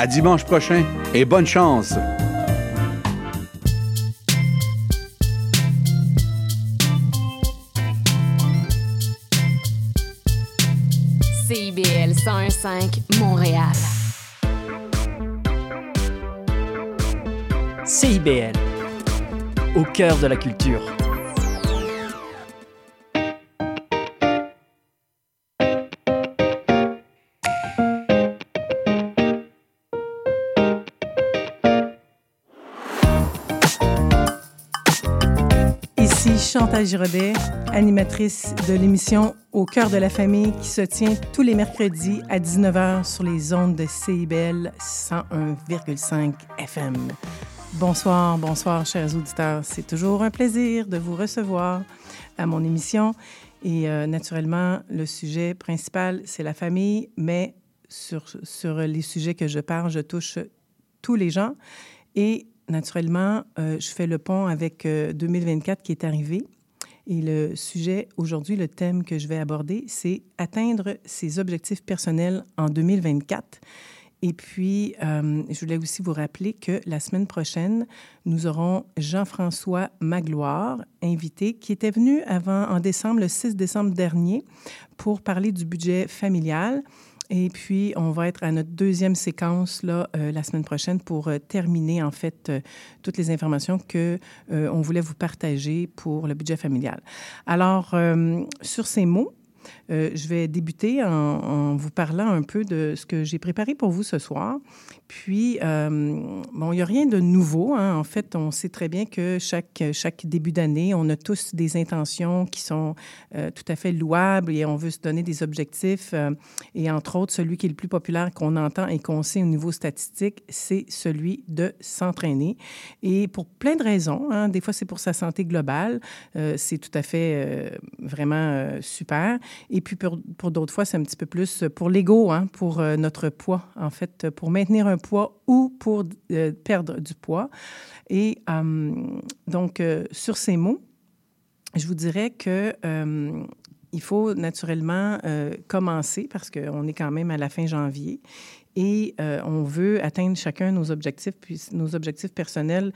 À dimanche prochain et bonne chance! CIBL 101.5 Montréal. CIBL, au cœur de la culture. Chantal Giraudet, animatrice de l'émission Au cœur de la famille qui se tient tous les mercredis à 19h sur les ondes de CIBL 101,5 FM. Bonsoir, bonsoir, chers auditeurs. C'est toujours un plaisir de vous recevoir à mon émission. Et euh, naturellement, le sujet principal, c'est la famille, mais sur, sur les sujets que je parle, je touche tous les gens. Et naturellement, euh, je fais le pont avec euh, 2024 qui est arrivé. Et le sujet aujourd'hui, le thème que je vais aborder, c'est atteindre ses objectifs personnels en 2024. Et puis, euh, je voulais aussi vous rappeler que la semaine prochaine, nous aurons Jean-François Magloire, invité, qui était venu avant, en décembre, le 6 décembre dernier, pour parler du budget familial. Et puis, on va être à notre deuxième séquence là, euh, la semaine prochaine pour euh, terminer, en fait, euh, toutes les informations que on voulait vous partager pour le budget familial. Alors, sur ces mots, je vais débuter en, vous parlant un peu de ce que j'ai préparé pour vous ce soir. Puis, euh, bon, il n'y a rien de nouveau. Hein. En fait, on sait très bien que chaque, chaque début d'année, on a tous des intentions qui sont euh, tout à fait louables et on veut se donner des objectifs. Euh, et entre autres, celui qui est le plus populaire qu'on entend et qu'on sait au niveau statistique, c'est celui de s'entraîner. Et pour plein de raisons, hein, des fois c'est pour sa santé globale, c'est tout à fait vraiment super. Et puis pour, pour d'autres fois, c'est un petit peu plus pour l'ego, hein, pour notre poids, en fait, pour maintenir un poids ou pour euh, perdre du poids. Et euh, donc, euh, sur ces mots, je vous dirais que il faut naturellement commencer parce qu'on est quand même à la fin janvier et euh, on veut atteindre chacun nos objectifs, puis nos objectifs personnels.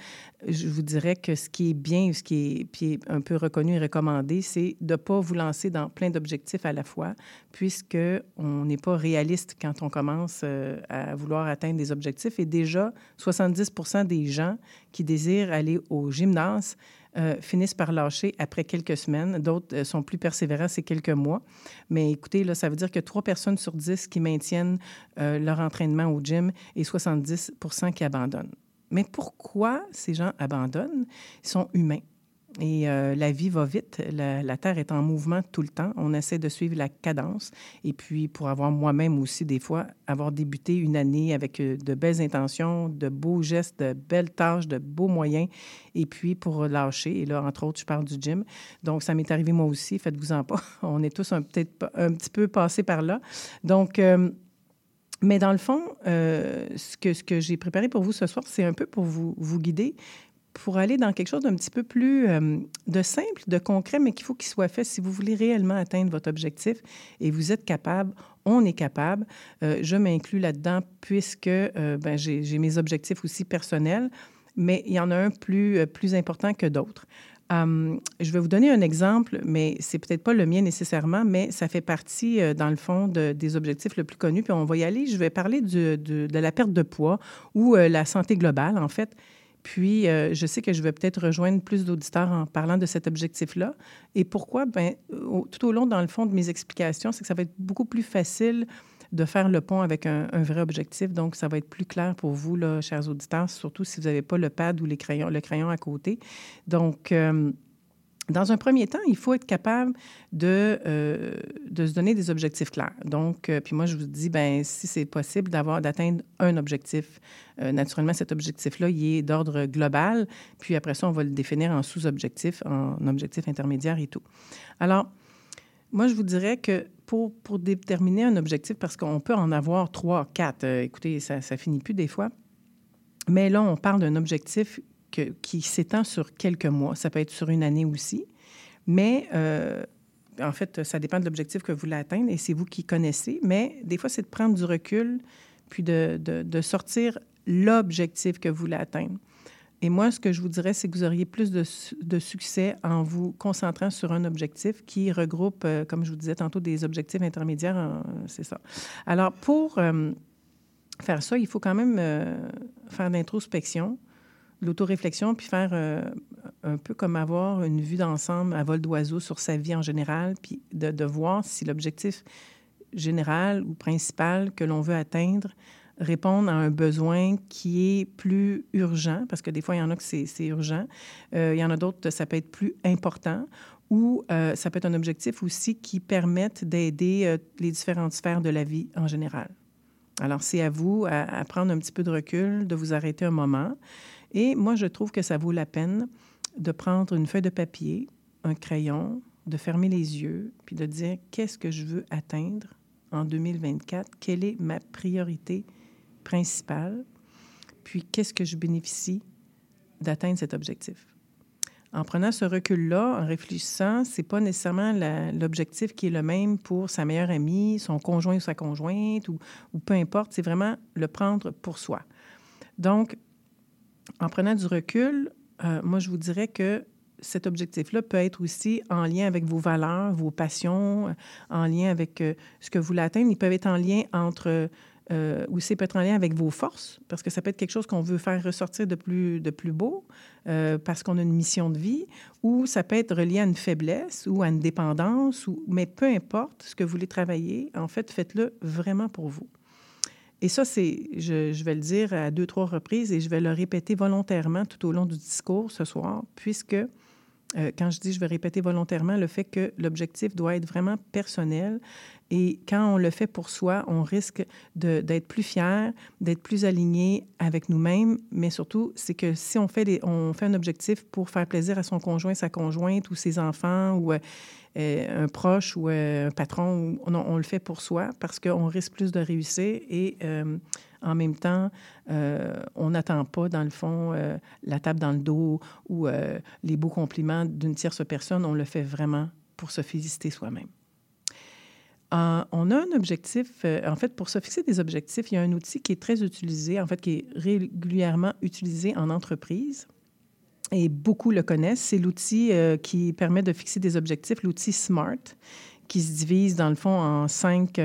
Je vous dirais que ce qui est bien, ce qui est, un peu reconnu et recommandé, c'est de ne pas vous lancer dans plein d'objectifs à la fois, puisque on n'est pas réaliste quand on commence euh, à vouloir atteindre des objectifs. Et déjà, 70 des gens qui désirent aller au gymnase euh, finissent par lâcher après quelques semaines. D'autres euh, sont plus persévérants, c'est quelques mois. Mais écoutez, là, ça veut dire que trois personnes sur dix qui maintiennent euh, leur entraînement au gym et 70% qui abandonnent. Mais pourquoi ces gens abandonnent? Ils sont humains. Et euh, la vie va vite. La, Terre est en mouvement tout le temps. On essaie de suivre la cadence. Et puis, pour avoir moi-même aussi, des fois, avoir débuté une année avec euh, de belles intentions, de beaux gestes, de belles tâches, de beaux moyens. Et puis, pour lâcher. Et là, entre autres, je parle du gym. Donc, ça m'est arrivé moi aussi. Faites-vous-en pas. On est tous peut-être un petit peu passés par là. Donc, euh, mais dans le fond, ce que, j'ai préparé pour vous ce soir, c'est un peu pour vous guider, pour aller dans quelque chose d'un petit peu plus euh, de simple, de concret, mais qu'il faut qu'il soit fait si vous voulez réellement atteindre votre objectif et vous êtes capable, on est capable. Euh, je m'inclus là-dedans puisque euh, ben, j'ai mes objectifs aussi personnels, mais il y en a un plus, important que d'autres. Um, je vais vous donner un exemple, mais c'est peut-être pas le mien nécessairement, mais ça fait partie, dans le fond, de, des objectifs le plus connus. Puis on va y aller. Je vais parler de, la perte de poids ou la santé globale, en fait. Puis, euh, je sais que je vais peut-être rejoindre plus d'auditeurs en parlant de cet objectif-là. Et pourquoi? Bien, au, tout au long, dans le fond, de mes explications, c'est que ça va être beaucoup plus facile de faire le pont avec un, vrai objectif. Donc, ça va être plus clair pour vous, chers auditeurs, surtout si vous n'avez pas le pad ou les crayons, le crayon à côté. Donc, euh, dans un premier temps, il faut être capable de, euh, de se donner des objectifs clairs. Donc, euh, puis moi, je vous dis, ben si c'est possible d'avoir d'atteindre un objectif, euh, naturellement, cet objectif-là, il est d'ordre global. Puis après ça, on va le définir en sous-objectif, en objectif intermédiaire et tout. Alors, moi, je vous dirais que pour, pour déterminer un objectif, parce qu'on peut en avoir trois, quatre, écoutez, ça ne finit plus des fois. Mais là, on parle d'un objectif qui s'étend sur quelques mois. Ça peut être sur une année aussi. Mais euh, en fait, ça dépend de l'objectif que vous voulez atteindre et c'est vous qui connaissez. Mais des fois, c'est de prendre du recul puis de, sortir l'objectif que vous voulez atteindre. Et moi, ce que je vous dirais, c'est que vous auriez plus de, de, succès en vous concentrant sur un objectif qui regroupe, euh, comme je vous disais tantôt, des objectifs intermédiaires. c'est ça. Alors, pour euh, faire ça, il faut quand même euh, faire l'introspection, l'autoréflexion, puis faire un peu comme avoir une vue d'ensemble à vol d'oiseau sur sa vie en général, puis de, voir si l'objectif général ou principal que l'on veut atteindre répond à un besoin qui est plus urgent, parce que des fois, il y en a que c'est urgent. Euh, il y en a d'autres, ça peut être plus important, ou euh, ça peut être un objectif aussi qui permette d'aider euh, les différentes sphères de la vie en général. Alors, c'est à vous à, prendre un petit peu de recul, de vous arrêter un moment. Et moi, je trouve que ça vaut la peine de prendre une feuille de papier, un crayon, de fermer les yeux, puis de dire qu'est-ce que je veux atteindre en 2024, quelle est ma priorité principale, puis qu'est-ce que je bénéficie d'atteindre cet objectif? En prenant ce recul-là, en réfléchissant, c'est pas nécessairement l'objectif qui est le même pour sa meilleure amie, son conjoint ou sa conjointe, ou, ou peu importe, c'est vraiment le prendre pour soi. Donc, en prenant du recul, euh, moi, je vous dirais que cet objectif-là peut être aussi en lien avec vos valeurs, vos passions, euh, en lien avec euh, ce que vous voulez atteindre. Ils être en lien entre, euh, aussi peut être en lien avec vos forces, parce que ça peut être quelque chose qu'on veut faire ressortir de plus, de plus beau, parce qu'on a une mission de vie, ou ça peut être relié à une faiblesse ou à une dépendance, mais peu importe ce que vous voulez travailler, en fait, faites-le vraiment pour vous. Et ça, c'est, je, vais le dire à deux, trois reprises et je vais le répéter volontairement tout au long du discours ce soir, puisque euh, quand je dis je vais répéter volontairement le fait que l'objectif doit être vraiment personnel et quand on le fait pour soi, on risque d'être plus fier, d'être plus aligné avec nous-mêmes, mais surtout, c'est que si on fait, on fait un objectif pour faire plaisir à son conjoint, sa conjointe ou ses enfants ou euh, un proche ou euh, un patron, on, le fait pour soi parce qu'on risque plus de réussir et en même temps, euh, on n'attend pas, dans le fond, euh, la table dans le dos ou euh, les beaux compliments d'une tierce personne. On le fait vraiment pour se féliciter soi-même. on a un objectif, en fait, pour se fixer des objectifs, il y a un outil qui est très utilisé, en fait, qui est régulièrement utilisé en entreprise et beaucoup le connaissent. C'est l'outil qui permet de fixer des objectifs, l'outil SMART, qui se divise, dans le fond, en cinq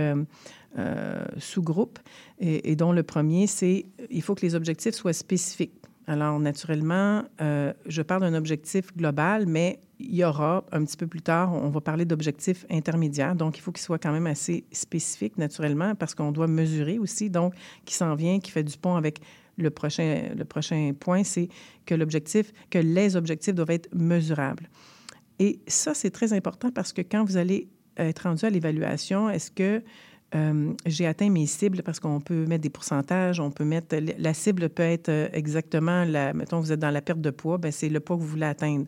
euh, sous-groupes, et, dont le premier, c'est il faut que les objectifs soient spécifiques. Alors, naturellement, euh, je parle d'un objectif global, mais il y aura un petit peu plus tard, on va parler d'objectifs intermédiaires. Donc, il faut qu'ils soient quand même assez spécifiques, naturellement, parce qu'on doit mesurer aussi. Donc, qui s'en vient, qui fait du pont avec le prochain, le prochain point, c'est que l'objectif, que les objectifs doivent être mesurables. Et ça, c'est très important parce que quand vous allez être rendu à l'évaluation, est-ce que euh, j'ai atteint mes cibles? Parce qu'on peut mettre des pourcentages, on peut mettre... La cible peut être euh, exactement, la, mettons, vous êtes dans la perte de poids, ben c'est le poids que vous voulez atteindre.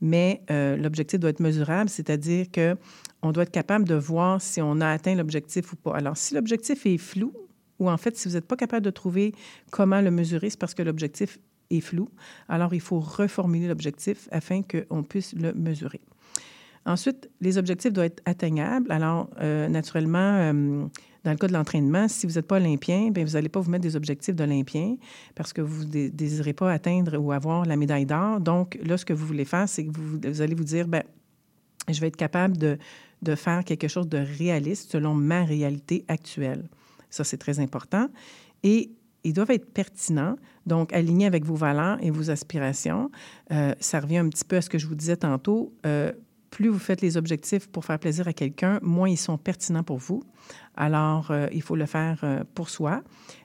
Mais euh, l'objectif doit être mesurable, c'est-à-dire que on doit être capable de voir si on a atteint l'objectif ou pas. Alors, si l'objectif est flou, ou en fait, si vous n'êtes pas capable de trouver comment le mesurer, c'est parce que l'objectif est flou. Alors, il faut reformuler l'objectif afin qu'on puisse le mesurer. Ensuite, les objectifs doivent être atteignables. Alors, euh, naturellement, euh, dans le cas de l'entraînement, si vous n'êtes pas olympien, bien, vous n'allez pas vous mettre des objectifs d'olympien parce que vous ne désirez pas atteindre ou avoir la médaille d'or. Donc, là, ce que vous voulez faire, c'est que vous, allez vous dire, bien, je vais être capable de faire quelque chose de réaliste selon ma réalité actuelle. Ça, c'est très important. Et ils doivent être pertinents, donc alignés avec vos valeurs et vos aspirations. Euh, ça revient un petit peu à ce que je vous disais tantôt plus vous faites les objectifs pour faire plaisir à quelqu'un, moins ils sont pertinents pour vous. Alors, euh, il faut le faire euh, pour soi.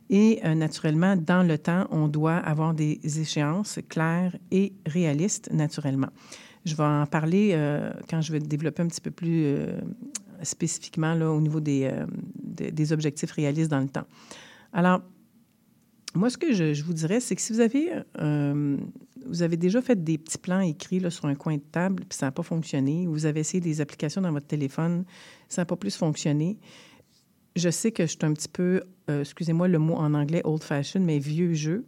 Et euh, naturellement, dans le temps, on doit avoir des échéances claires et réalistes, naturellement. Je vais en parler quand je vais développer un petit peu plus spécifiquement là, au niveau des, des objectifs réalistes dans le temps. Alors, moi, ce que je, vous dirais, c'est que si vous avez, euh, vous avez déjà fait des petits plans écrits sur un coin de table, puis ça n'a pas fonctionné, ou vous avez essayé des applications dans votre téléphone, ça n'a pas plus fonctionné, je sais que je suis un petit peu, euh, excusez-moi le mot en anglais, old-fashioned, mais vieux jeu.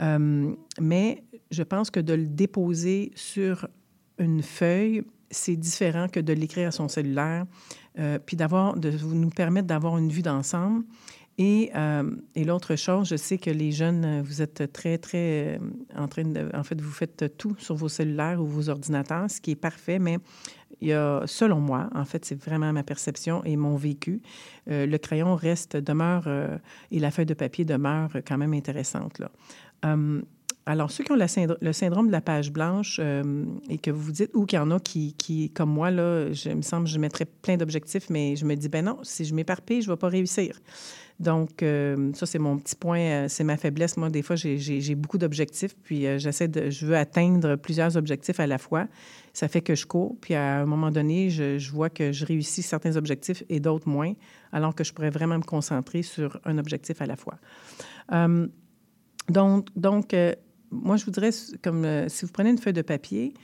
Euh, mais je pense que de le déposer sur une feuille, c'est différent que de l'écrire à son cellulaire, puis d'avoir, de nous permettre d'avoir une vue d'ensemble Et, et l'autre chose, je sais que les jeunes, vous êtes très, très en train de... En fait, vous faites tout sur vos cellulaires ou vos ordinateurs, ce qui est parfait, mais il y a, selon moi, en fait, c'est vraiment ma perception et mon vécu, le crayon reste, demeure, et la feuille de papier demeure quand même intéressante. Là. Alors, ceux qui ont le syndrome de la page blanche euh, et que vous vous dites, ou qu'il y en a qui, qui, comme moi, là, je, me semble, je mettrais plein d'objectifs, mais je me dis, ben non, si je m'éparpille, je ne vais pas réussir. Donc, euh, ça, c'est mon petit point, euh, c'est ma faiblesse. Moi, des fois, j'ai beaucoup d'objectifs, puis j'essaie de, je veux atteindre plusieurs objectifs à la fois. Ça fait que je cours, puis à un moment donné, je, je vois que je réussis certains objectifs et d'autres moins, alors que je pourrais vraiment me concentrer sur un objectif à la fois. donc, donc moi, je vous dirais, comme euh, si vous prenez une feuille de papier,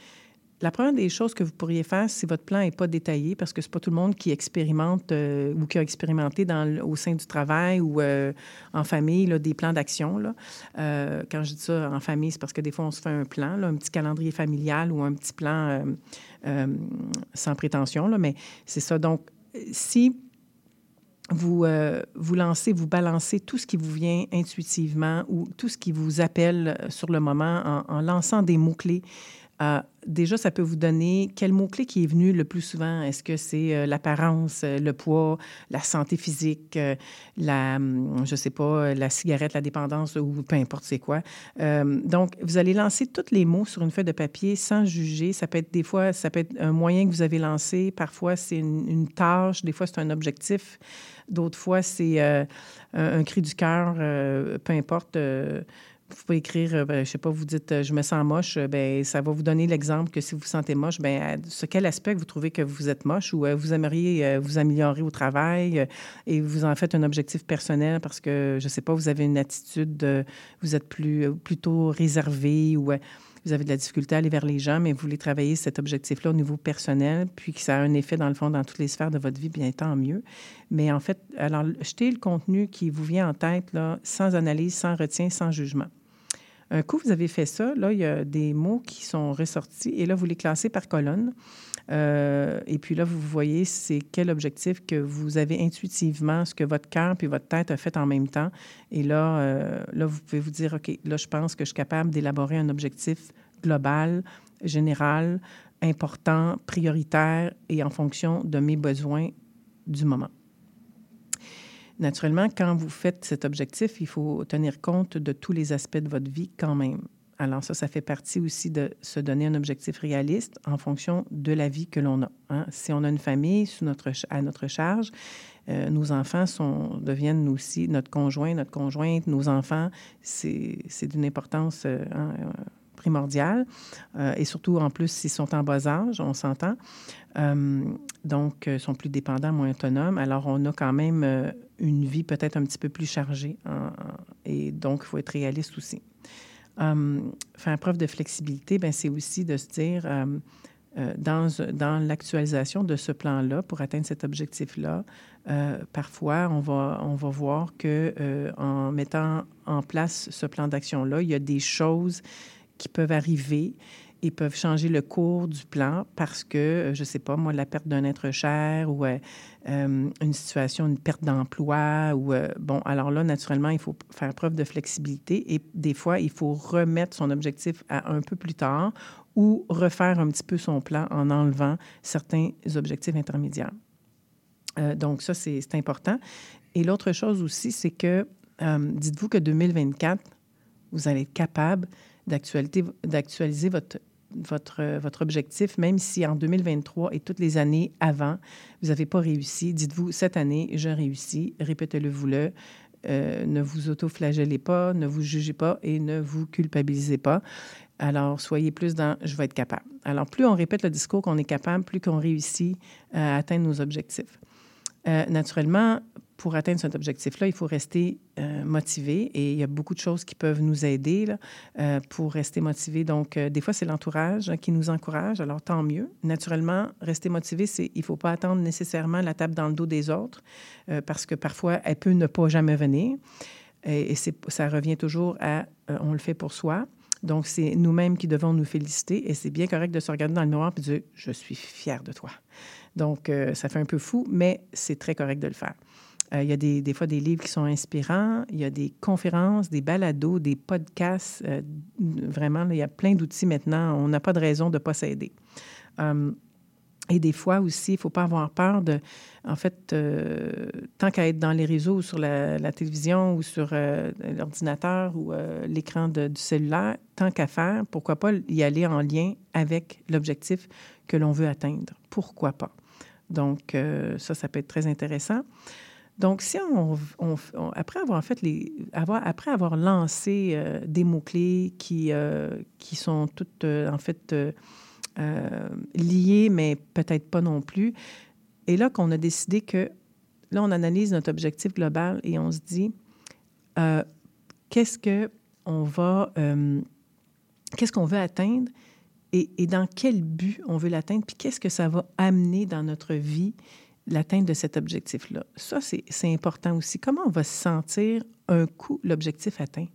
la première des choses que vous pourriez faire, si votre plan n'est pas détaillé, parce que ce n'est pas tout le monde qui expérimente euh, ou qui a expérimenté au sein du travail ou euh, en famille des plans d'action. quand je dis ça en famille, c'est parce que des fois, on se fait un plan, un petit calendrier familial ou un petit plan sans prétention, mais c'est ça. Donc, si vous, euh, vous lancez, vous balancez tout ce qui vous vient intuitivement ou tout ce qui vous appelle euh, sur le moment en, lançant des mots-clés. Déjà, ça peut vous donner quel mot-clé qui est venu le plus souvent? Est-ce que c'est l'apparence, le poids, la santé physique, la, hum, je sais pas, la cigarette, la dépendance ou peu importe c'est quoi? donc, vous allez lancer tous les mots sur une feuille de papier sans juger. Ça peut être des fois, ça peut être un moyen que vous avez lancé. Parfois, c'est une, tâche. Des fois, c'est un objectif. D'autres fois, c'est euh, un, cri du cœur, euh, peu importe. Euh, vous pouvez écrire, ben, je sais pas, vous dites je me sens moche, ben ça va vous donner l'exemple que si vous vous sentez moche, ben ce quel aspect vous trouvez que vous êtes moche ou vous aimeriez vous améliorer au travail et vous en faites un objectif personnel parce que je sais pas, vous avez une attitude, vous êtes plus plutôt réservé ou vous avez de la difficulté à aller vers les gens, mais vous voulez travailler cet objectif-là au niveau personnel, puis que ça a un effet, dans le fond, dans toutes les sphères de votre vie, bien tant mieux. Mais en fait, alors, jetez le contenu qui vous vient en tête, là, sans analyse, sans retien, sans jugement. Un coup, vous avez fait ça, là, il y a des mots qui sont ressortis, et là, vous les classez par colonne. Euh, et puis là, vous voyez c'est quel objectif que vous avez intuitivement, ce que votre cœur puis votre tête a fait en même temps. Et là, euh, là, vous pouvez vous dire, OK, là, je pense que je suis capable d'élaborer un objectif global, général, important, prioritaire et en fonction de mes besoins du moment. Naturellement, quand vous faites cet objectif, il faut tenir compte de tous les aspects de votre vie quand même. Alors ça, ça fait partie aussi de se donner un objectif réaliste en fonction de la vie que l'on a. Hein. Si on a une famille sous notre, à notre charge, euh, nos enfants sont, deviennent aussi notre conjoint, notre conjointe, nos enfants, c'est d'une importance euh, hein, euh, primordiale. et surtout, en plus, s'ils sont en bas âge, on s'entend. donc, ils sont plus dépendants, moins autonomes. Alors, on a quand même une vie peut-être un petit peu plus chargée. Et donc, il faut être réaliste aussi. Faire preuve de flexibilité, ben, c'est aussi de se dire, euh, euh, dans, dans l'actualisation de ce plan-là, pour atteindre cet objectif-là, euh, parfois, on va, on va voir que en mettant en place ce plan d'action-là, il y a des choses qui peuvent arriver et peuvent changer le cours du plan parce que, je ne sais pas, moi, la perte d'un être cher ou euh, une situation, une perte d'emploi. Ou, euh, bon, alors là, naturellement, il faut faire preuve de flexibilité et des fois, il faut remettre son objectif à un peu plus tard ou refaire un petit peu son plan en enlevant certains objectifs intermédiaires. Euh, donc, ça, c'est important. Et l'autre chose aussi, c'est que dites-vous que 2024, vous allez être capable d'actualiser votre votre, votre objectif, même si en 2023 et toutes les années avant, vous n'avez pas réussi, dites-vous, cette année, je réussis, répétez-le-vous-le. Euh, ne vous auto-flagellez pas, ne vous jugez pas et ne vous culpabilisez pas. Alors, soyez plus dans je vais être capable. Alors, plus on répète le discours qu'on est capable, plus qu'on réussit à atteindre nos objectifs. Euh, naturellement, pour atteindre cet objectif-là, il faut rester euh, motivé et il y a beaucoup de choses qui peuvent nous aider euh, pour rester motivé. Donc, euh, des fois, c'est l'entourage qui nous encourage, alors tant mieux. Naturellement, rester motivé, il ne faut pas attendre nécessairement la table dans le dos des autres parce que parfois, elle peut ne pas jamais venir. Et, et ça revient toujours à on le fait pour soi. Donc, c'est nous-mêmes qui devons nous féliciter et c'est bien correct de se regarder dans le miroir et de dire Je suis fier de toi. Donc, ça fait un peu fou, mais c'est très correct de le faire. Il y a des, fois des livres qui sont inspirants, il y a des conférences, des balados, des podcasts. vraiment, il y a plein d'outils maintenant. On n'a pas de raison de ne pas s'aider. Et des fois aussi, il ne faut pas avoir peur de, en fait, euh, tant qu'à être dans les réseaux ou sur la, télévision ou sur euh, l'ordinateur ou euh, l'écran du cellulaire, tant qu'à faire, pourquoi pas y aller en lien avec l'objectif que l'on veut atteindre? Pourquoi pas? Donc, ça, ça peut être très intéressant. Donc, si on, après avoir fait avoir, après avoir lancé des mots-clés qui, qui sont toutes, en fait, euh, liés, mais peut-être pas non plus. Et là, qu'on a décidé que, là, on analyse notre objectif global et on se dit, euh, qu'est-ce que on va, euh, qu'est-ce qu'on veut atteindre et, dans quel but on veut l'atteindre, puis qu'est-ce que ça va amener dans notre vie, l'atteinte de cet objectif-là. Ça, c'est important aussi. Comment on va se sentir un coup l'objectif atteint?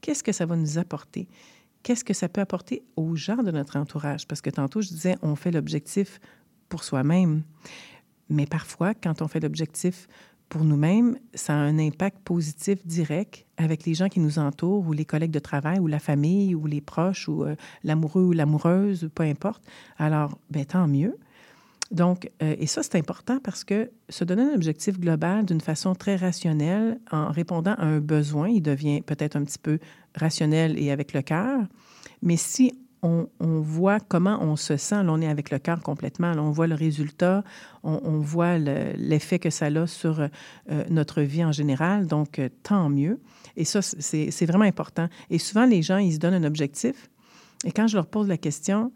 Qu'est-ce que ça va nous apporter? qu'est-ce que ça peut apporter aux gens de notre entourage? Parce que tantôt, je disais, on fait l'objectif pour soi-même. Mais parfois, quand on fait l'objectif pour nous-mêmes, ça a un impact positif direct avec les gens qui nous entourent, ou les collègues de travail, ou la famille, ou les proches, ou euh, l'amoureux ou l'amoureuse, peu importe. Alors, ben, tant mieux. Donc, euh, et ça, c'est important parce que se donner un objectif global d'une façon très rationnelle, en répondant à un besoin, il devient peut-être un petit peu rationnel et avec le cœur. Mais si on, voit comment on se sent, là, on est avec le cœur complètement, on voit le résultat, on, voit l'effet que ça a sur euh, notre vie en général, donc euh, tant mieux. Et ça, c'est vraiment important. Et souvent, les gens, ils se donnent un objectif. Et quand je leur pose la question,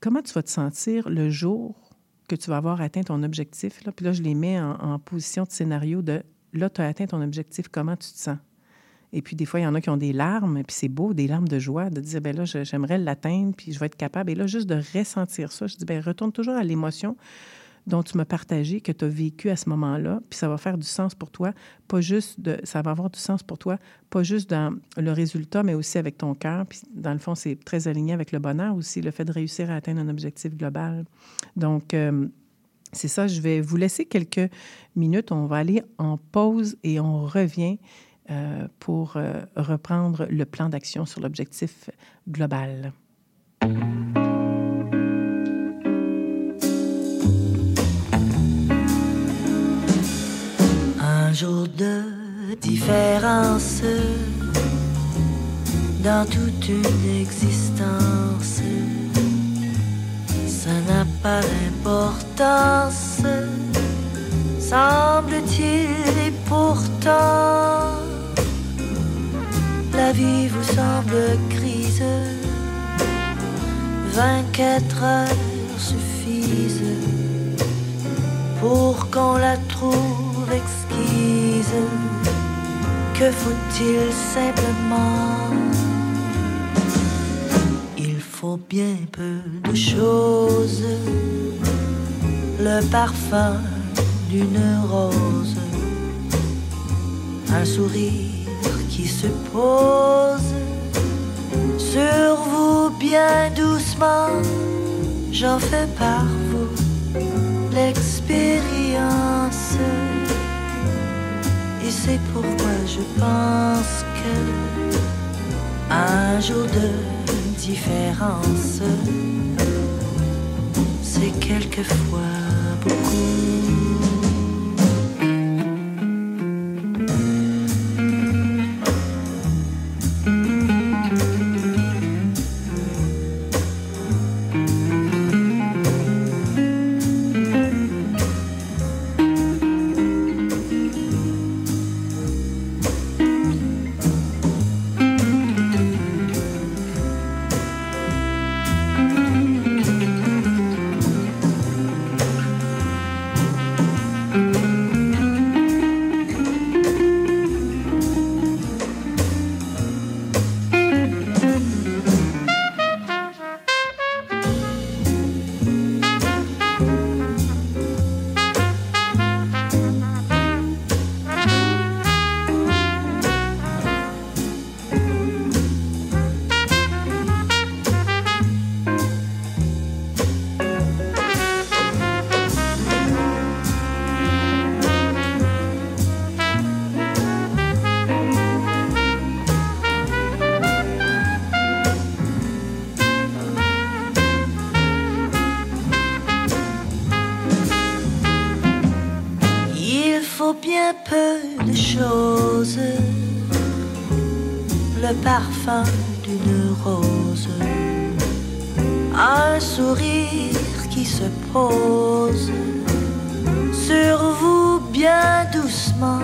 comment tu vas te sentir le jour que tu vas avoir atteint ton objectif. Là. Puis là, je les mets en, position de scénario de là, tu as atteint ton objectif, comment tu te sens? Et puis, des fois, il y en a qui ont des larmes, puis c'est beau, des larmes de joie, de dire, ben là, j'aimerais l'atteindre, puis je vais être capable. Et là, juste de ressentir ça, je dis, ben retourne toujours à l'émotion dont tu m'as partagé, que tu as vécu à ce moment-là, puis ça va faire du sens pour toi, pas juste de, ça va avoir du sens pour toi, pas juste dans le résultat, mais aussi avec ton cœur. Puis dans le fond, c'est très aligné avec le bonheur aussi, le fait de réussir à atteindre un objectif global. Donc, euh, c'est ça, je vais vous laisser quelques minutes. On va aller en pause et on revient euh, pour euh, reprendre le plan d'action sur l'objectif global. Jour de différence dans toute une existence. Ça n'a pas d'importance, semble-t-il, et pourtant, la vie vous semble grise. 24 heures suffisent pour qu'on la trouve exquise. Que faut-il simplement? Il faut bien peu de choses. Le parfum d'une rose, un sourire qui se pose sur vous bien doucement. J'en fais par vous l'expérience. Et c'est pourquoi je pense que un jour de différence, c'est quelquefois beaucoup. Sur vous bien doucement.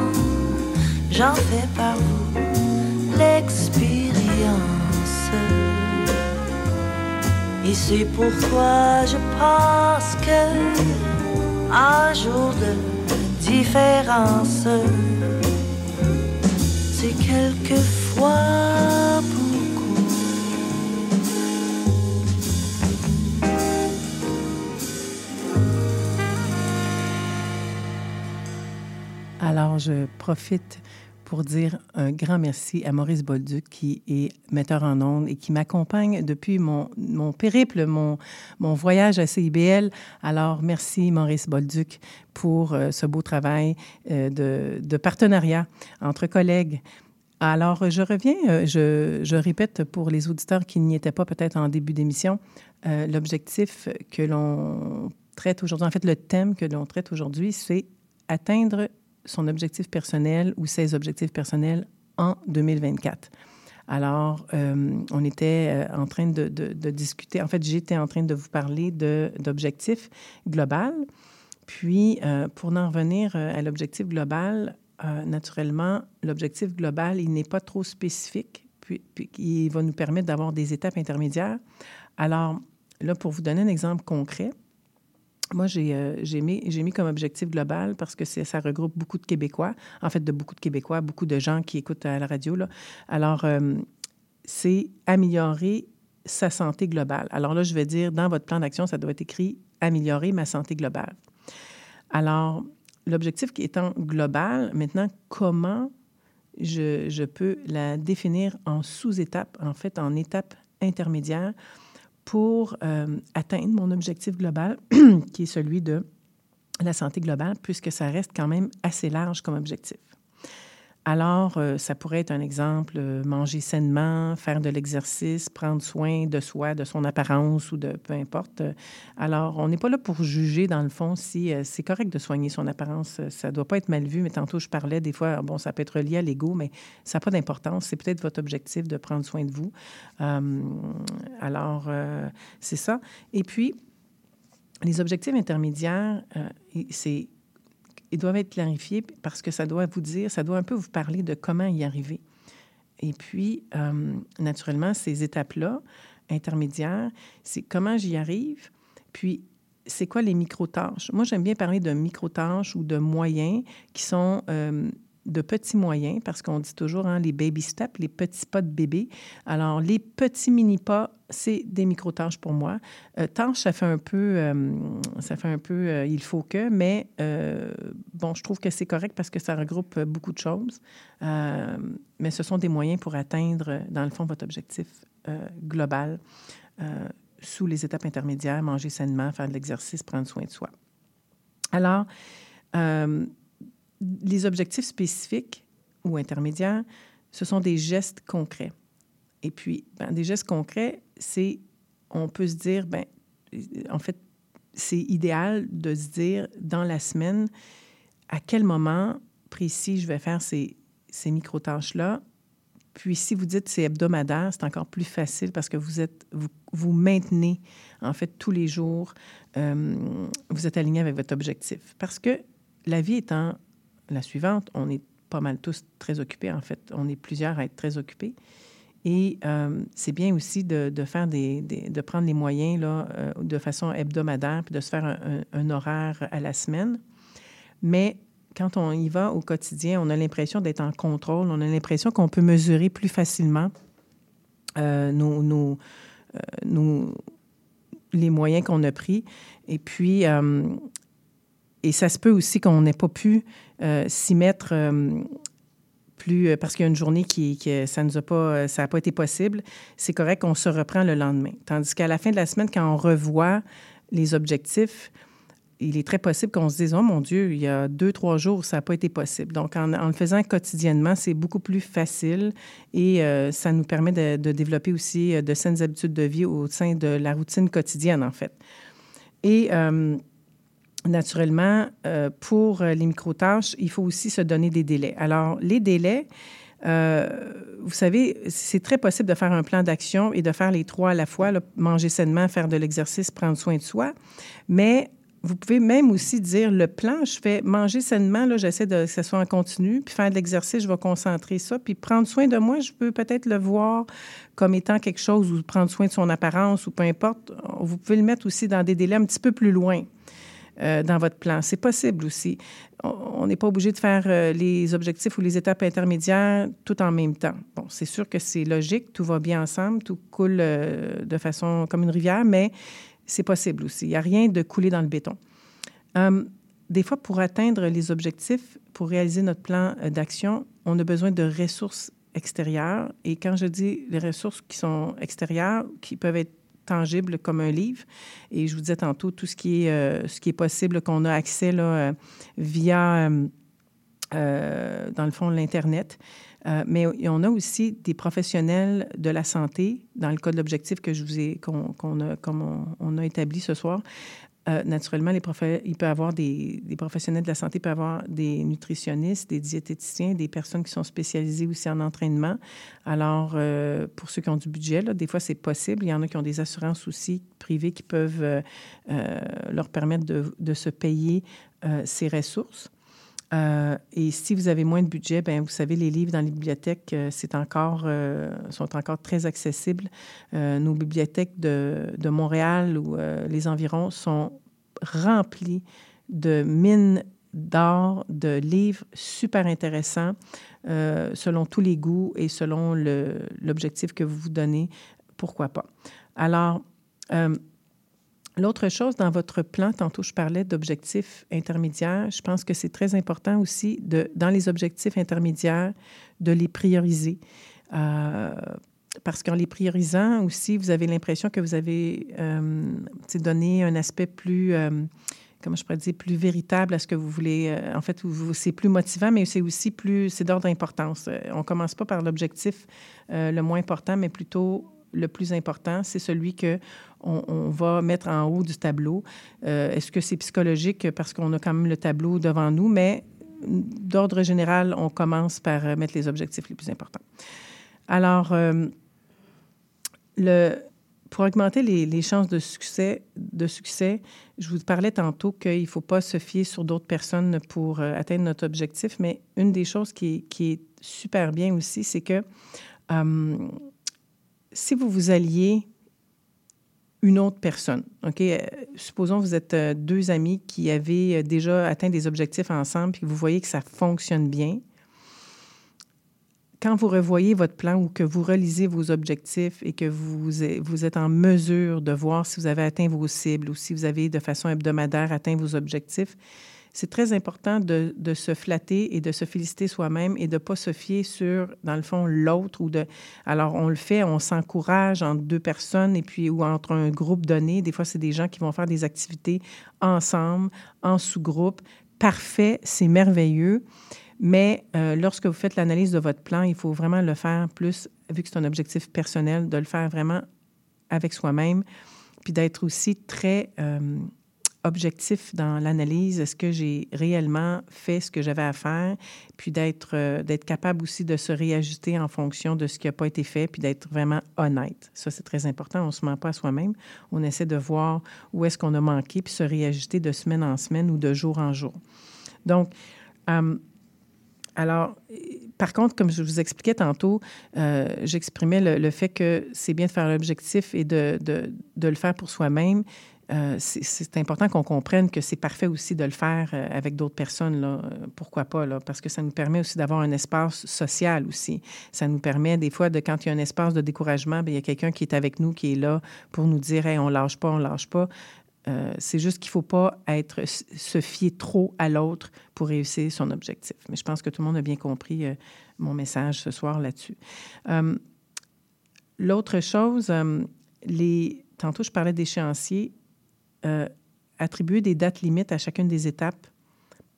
J'en fais par vous l'expérience. Et c'est pourquoi je pense que un jour de différence, c'est quelquefois beaucoup. Alors, je profite pour dire un grand merci à Maurice Bolduc, qui est metteur en ondes et qui m'accompagne depuis mon, mon périple, mon, mon voyage à CIBL. Alors, merci Maurice Bolduc pour euh, ce beau travail euh, de, partenariat entre collègues. Alors, je reviens, euh, je, je, répète pour les auditeurs qui n'y étaient pas peut-être en début d'émission, l'objectif que l'on traite aujourd'hui, en fait, le thème que l'on traite aujourd'hui, c'est atteindre son objectif personnel ou ses objectifs personnels en 2024. Alors, euh, on était euh, en train de, discuter, en fait, j'étais en train de vous parler d'objectifs global. Puis, euh, pour en revenir à l'objectif global, naturellement, l'objectif global, il n'est pas trop spécifique, puis, puis il va nous permettre d'avoir des étapes intermédiaires. Alors, là, pour vous donner un exemple concret, moi, j'ai euh, mis, mis, comme objectif global parce que ça regroupe beaucoup de Québécois, en fait, de beaucoup de Québécois, beaucoup de gens qui écoutent à la radio. Alors, euh, c'est améliorer sa santé globale. Alors là, je vais dire, dans votre plan d'action, ça doit être écrit améliorer ma santé globale. Alors, l'objectif étant global, maintenant, comment je, je peux la définir en sous-étapes, en fait, en étapes intermédiaires pour euh, atteindre mon objectif global, qui est celui de la santé globale, puisque ça reste quand même assez large comme objectif. Alors, euh, ça pourrait être un exemple, euh, manger sainement, faire de l'exercice, prendre soin de soi, de son apparence ou de peu importe. Alors, on n'est pas là pour juger, dans le fond, si euh, c'est correct de soigner son apparence. Ça ne doit pas être mal vu, mais tantôt, je parlais des fois, bon, ça peut être lié à l'ego, mais ça n'a pas d'importance. C'est peut-être votre objectif de prendre soin de vous. Alors, c'est ça. Et puis, les objectifs intermédiaires, c'est ils doivent être clarifiés parce que ça doit vous dire, ça doit un peu vous parler de comment y arriver. Et puis, euh, naturellement, ces étapes-là, intermédiaires, c'est comment j'y arrive, puis c'est quoi les micro-tâches? Moi, j'aime bien parler de micro-tâches ou de moyens qui sont euh, de petits moyens, parce qu'on dit toujours hein, les baby steps, les petits pas de bébé. Alors, les petits mini-pas, c'est des micro-tâches pour moi. Euh, tâches, ça fait un peu, euh, ça fait un peu euh, il faut que, mais euh, bon, je trouve que c'est correct parce que ça regroupe beaucoup de choses. Mais ce sont des moyens pour atteindre, dans le fond, votre objectif global sous les étapes intermédiaires, manger sainement, faire de l'exercice, prendre soin de soi. Alors, les objectifs spécifiques ou intermédiaires, ce sont des gestes concrets. Et puis, ben, des gestes concrets, c'est, on peut se dire, ben, en fait, c'est idéal de se dire dans la semaine à quel moment précis je vais faire ces, ces micro-tâches-là. Puis, si vous dites c'est hebdomadaire, c'est encore plus facile parce que vous êtes, vous, vous maintenez, en fait, tous les jours, euh, vous êtes aligné avec votre objectif. Parce que la vie étant la suivante. On est pas mal tous très occupés, en fait. On est plusieurs à être très occupés. Et euh, c'est bien aussi de, faire des, de prendre les moyens là, euh, de façon hebdomadaire, puis de se faire un, horaire à la semaine. Mais quand on y va au quotidien, on a l'impression d'être en contrôle, on a l'impression qu'on peut mesurer plus facilement euh, nos, les moyens qu'on a pris. Et puis, et ça se peut aussi qu'on n'ait pas pu euh, s'y mettre euh, plus parce qu'il y a une journée qui, qui ça nous a pas ça n'a pas été possible. C'est correct qu'on se reprend le lendemain. Tandis qu'à la fin de la semaine, quand on revoit les objectifs, il est très possible qu'on se dise Oh mon Dieu, il y a deux, trois jours, ça n'a pas été possible. Donc, en, le faisant quotidiennement, c'est beaucoup plus facile et euh, ça nous permet de, développer aussi de saines habitudes de vie au sein de la routine quotidienne, en fait. Et euh, naturellement, euh, pour les micro-tâches, il faut aussi se donner des délais. Alors, les délais, vous savez, c'est très possible de faire un plan d'action et de faire les trois à la fois, manger sainement, faire de l'exercice, prendre soin de soi. Mais vous pouvez même aussi dire le plan, je fais manger sainement, là, j'essaie de que ce soit en continu, puis faire de l'exercice, je vais concentrer ça, puis prendre soin de moi, je peux peut-être le voir comme étant quelque chose ou prendre soin de son apparence ou peu importe. Vous pouvez le mettre aussi dans des délais un petit peu plus loin. Euh, dans votre plan. C'est possible aussi. On n'est pas obligé de faire euh, les objectifs ou les étapes intermédiaires tout en même temps. Bon, c'est sûr que c'est logique, tout va bien ensemble, tout coule euh, de façon comme une rivière, mais c'est possible aussi. Il n'y a rien de coulé dans le béton. Hum, des fois, pour atteindre les objectifs, pour réaliser notre plan d'action, on a besoin de ressources extérieures. Et quand je dis les ressources qui sont extérieures, qui peuvent être tangibles comme un livre, et je vous disais tantôt tout ce qui est, euh, ce qui est possible qu'on a accès là, euh, via, hum, dans le fond, l'Internet. Euh, mais on a aussi des professionnels de la santé, dans le cas de l'objectif que je vous ai, qu'on, a, comme on, a établi ce soir. Euh, naturellement, il peut avoir des, professionnels de la santé, avoir des nutritionnistes, des diététiciens, des personnes qui sont spécialisées aussi en entraînement. Alors, euh, pour ceux qui ont du budget, là, des fois, c'est possible. Il y en a qui ont des assurances aussi privées qui peuvent leur permettre de se payer ces ressources. Euh, et si vous avez moins de budget, ben vous savez, les livres dans les bibliothèques, euh, c'est encore, euh, sont encore très accessibles. nos bibliothèques de, de Montréal ou les environs sont remplies de mines d'or, de livres super intéressants selon tous les goûts et selon l'objectif que vous vous donnez. Pourquoi pas? Alors, L'autre chose dans votre plan, tantôt je parlais d'objectifs intermédiaires, je pense que c'est très important aussi, de, dans les objectifs intermédiaires, de les prioriser. Euh, parce qu'en les priorisant aussi, vous avez l'impression que vous avez euh, donné un aspect plus, euh, comment je pourrais dire, plus véritable à ce que vous voulez. Euh, en fait, c'est plus motivant, mais c'est aussi plus, c'est d'ordre d'importance. On commence pas par l'objectif le moins important, mais plutôt le plus important, c'est celui que on, va mettre en haut du tableau. Euh, est-ce que c'est psychologique parce qu'on a quand même le tableau devant nous, mais d'ordre général, on commence par euh, mettre les objectifs les plus importants. Alors, euh, pour augmenter les, chances de succès, de succès, je vous parlais tantôt qu'il ne faut pas se fier sur d'autres personnes pour atteindre notre objectif, mais une des choses qui est super bien aussi, c'est que si vous vous alliez une autre personne, OK? Euh, supposons que vous êtes euh, deux amis qui avaient euh, déjà atteint des objectifs ensemble et que vous voyez que ça fonctionne bien. Quand vous revoyez votre plan ou que vous relisez vos objectifs et que vous, vous êtes en mesure de voir si vous avez atteint vos cibles ou si vous avez de façon hebdomadaire atteint vos objectifs, c'est très important de, se flatter et de se féliciter soi-même et de ne pas se fier sur, dans le fond, l'autre. ou de Alors, on le fait, on s'encourage entre deux personnes et puis ou entre un groupe donné. Des fois, c'est des gens qui vont faire des activités ensemble, en sous-groupe. Parfait, c'est merveilleux. Mais euh, lorsque vous faites l'analyse de votre plan, il faut vraiment le faire plus, vu que c'est un objectif personnel, de le faire vraiment avec soi-même, puis d'être aussi très euh, objectif dans l'analyse. Est-ce que j'ai réellement fait ce que j'avais à faire? Puis d'être euh, d'être capable aussi de se réajuster en fonction de ce qui n'a pas été fait, puis d'être vraiment honnête. Ça, c'est très important. On ne se ment pas à soi-même. On essaie de voir où est-ce qu'on a manqué, puis se réajuster de semaine en semaine ou de jour en jour. Donc, euh, alors, par contre, comme je vous expliquais tantôt, euh, j'exprimais le, fait que c'est bien de faire l'objectif et de, de, de, le faire pour soi-même, euh, c'est important qu'on comprenne que c'est parfait aussi de le faire euh, avec d'autres personnes. Euh, pourquoi pas? Parce que ça nous permet aussi d'avoir un espace social aussi. Ça nous permet des fois, de quand il y a un espace de découragement, bien, il y a quelqu'un qui est avec nous, qui est là pour nous dire hey, on lâche pas, on lâche pas. c'est juste qu'il ne faut pas se fier trop à l'autre pour réussir son objectif. Mais je pense que tout le monde a bien compris mon message ce soir là-dessus. L'autre chose, les, tantôt je parlais d'échéanciers euh, attribuer des dates limites à chacune des étapes,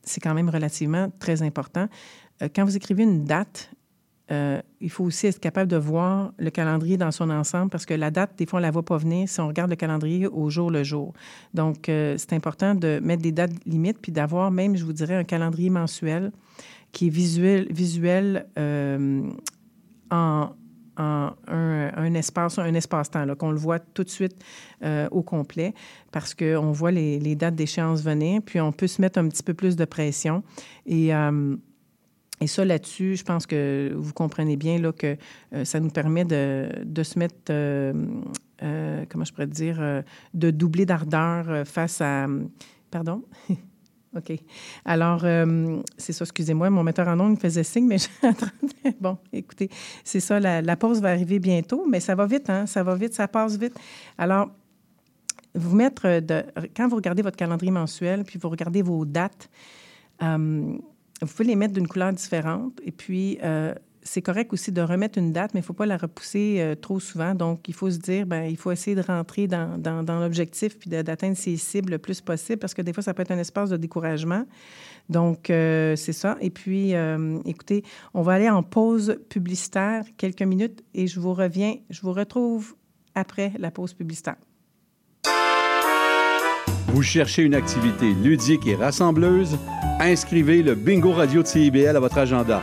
c'est quand même relativement très important. Euh, quand vous écrivez une date, euh, il faut aussi être capable de voir le calendrier dans son ensemble parce que la date, des fois, on ne la voit pas venir si on regarde le calendrier au jour le jour. Donc, c'est important de mettre des dates limites puis d'avoir même, je vous dirais, un calendrier mensuel qui est visuel, visuel en, un, espace, un espace-temps, qu'on le voit tout de suite euh, au complet, parce qu'on voit les, dates d'échéance venir, puis on peut se mettre un petit peu plus de pression. Et, euh, et ça, là-dessus, je pense que vous comprenez bien là, que euh, ça nous permet de, de se mettre, comment je pourrais dire, de doubler d'ardeur face à... Pardon? OK. Alors, euh, c'est ça, excusez-moi, mon metteur en ondes me faisait signe, mais bon, écoutez, c'est ça, la, pause va arriver bientôt, mais ça va vite, hein, ça va vite, ça passe vite. Alors, vous mettre, de, quand vous regardez votre calendrier mensuel, puis vous regardez vos dates, euh, vous pouvez les mettre d'une couleur différente, et puis euh, c'est correct aussi de remettre une date, mais il ne faut pas la repousser euh, trop souvent. Donc, il faut se dire, ben, il faut essayer de rentrer dans, dans, l'objectif puis d'atteindre ses cibles le plus possible parce que des fois, ça peut être un espace de découragement. Donc, euh, c'est ça. Et puis, euh, écoutez, on va aller en pause publicitaire quelques minutes et je vous reviens, je vous retrouve après la pause publicitaire. Vous cherchez une activité ludique et rassembleuse? Inscrivez le Bingo Radio de CIBL à votre agenda.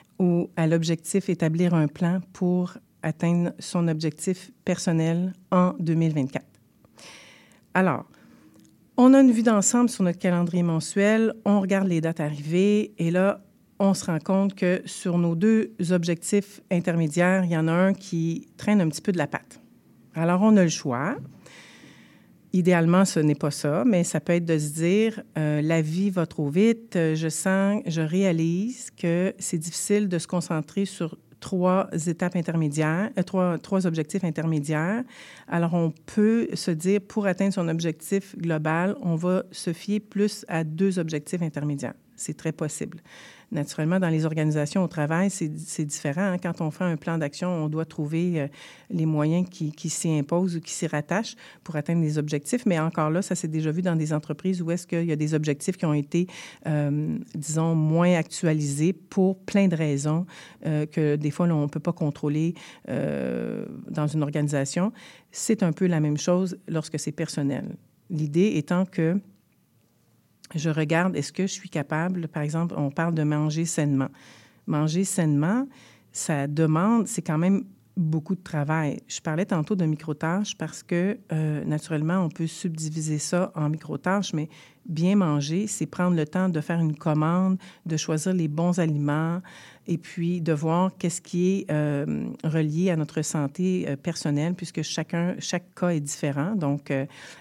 ou à l'objectif établir un plan pour atteindre son objectif personnel en 2024. Alors, on a une vue d'ensemble sur notre calendrier mensuel, on regarde les dates arrivées et là, on se rend compte que sur nos deux objectifs intermédiaires, il y en a un qui traîne un petit peu de la patte. Alors, on a le choix Idéalement, ce n'est pas ça, mais ça peut être de se dire euh, la vie va trop vite, euh, je sens, je réalise que c'est difficile de se concentrer sur trois étapes intermédiaires, euh, trois, trois objectifs intermédiaires. Alors, on peut se dire, pour atteindre son objectif global, on va se fier plus à deux objectifs intermédiaires. C'est très possible. Naturellement, dans les organisations au travail, c'est différent. Hein. Quand on fait un plan d'action, on doit trouver euh, les moyens qui, qui s'y imposent ou qui s'y rattachent pour atteindre les objectifs. Mais encore là, ça s'est déjà vu dans des entreprises où est-ce qu'il y a des objectifs qui ont été, euh, disons, moins actualisés pour plein de raisons euh, que des fois, on ne peut pas contrôler dans une organisation. C'est un peu la même chose lorsque c'est personnel. L'idée étant que je regarde, est-ce que je suis capable, par exemple, on parle de manger sainement. Manger sainement, ça demande, c'est quand même beaucoup de travail. Je parlais tantôt de micro-tâches parce que, euh, naturellement, on peut subdiviser ça en micro-tâches, mais bien manger, c'est prendre le temps de faire une commande, de choisir les bons aliments et puis de voir qu'est-ce qui est euh, relié à notre santé euh, personnelle, puisque chacun, chaque cas est différent. Donc,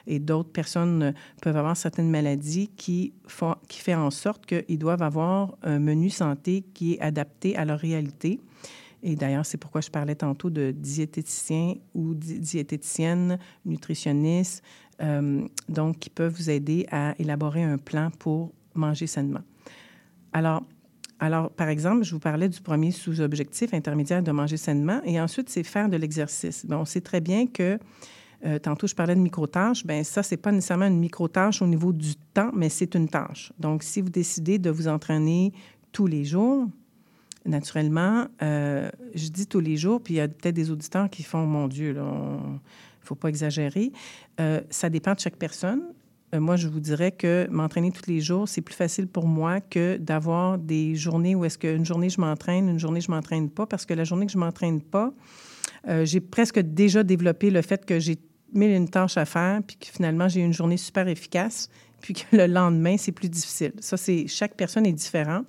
et d'autres personnes peuvent avoir certaines maladies qui font, qui fait en sorte qu'ils doivent avoir un menu santé qui est adapté à leur réalité. Et d'ailleurs, c'est pourquoi je parlais tantôt de diététiciens ou diététiciennes, nutritionnistes, euh, donc qui peuvent vous aider à élaborer un plan pour manger sainement. Alors, alors, par exemple, je vous parlais du premier sous-objectif intermédiaire de manger sainement, et ensuite, c'est faire de l'exercice. On sait très bien que euh, tantôt, je parlais de micro-tâches. Bien, ça, c'est pas nécessairement une micro-tâche au niveau du temps, mais c'est une tâche. Donc, si vous décidez de vous entraîner tous les jours, naturellement, euh, je dis tous les jours, puis il y a peut-être des auditeurs qui font, mon Dieu, il ne faut pas exagérer. Euh, ça dépend de chaque personne. Euh, moi, je vous dirais que m'entraîner tous les jours, c'est plus facile pour moi que d'avoir des journées où est-ce qu'une journée je m'entraîne, une journée je m'entraîne pas, parce que la journée que je m'entraîne pas, j'ai presque déjà développé le fait que j'ai mille une tâches à faire, puis que finalement, j'ai une journée super efficace, puis que le lendemain, c'est plus difficile. Ça, c'est chaque personne est différent.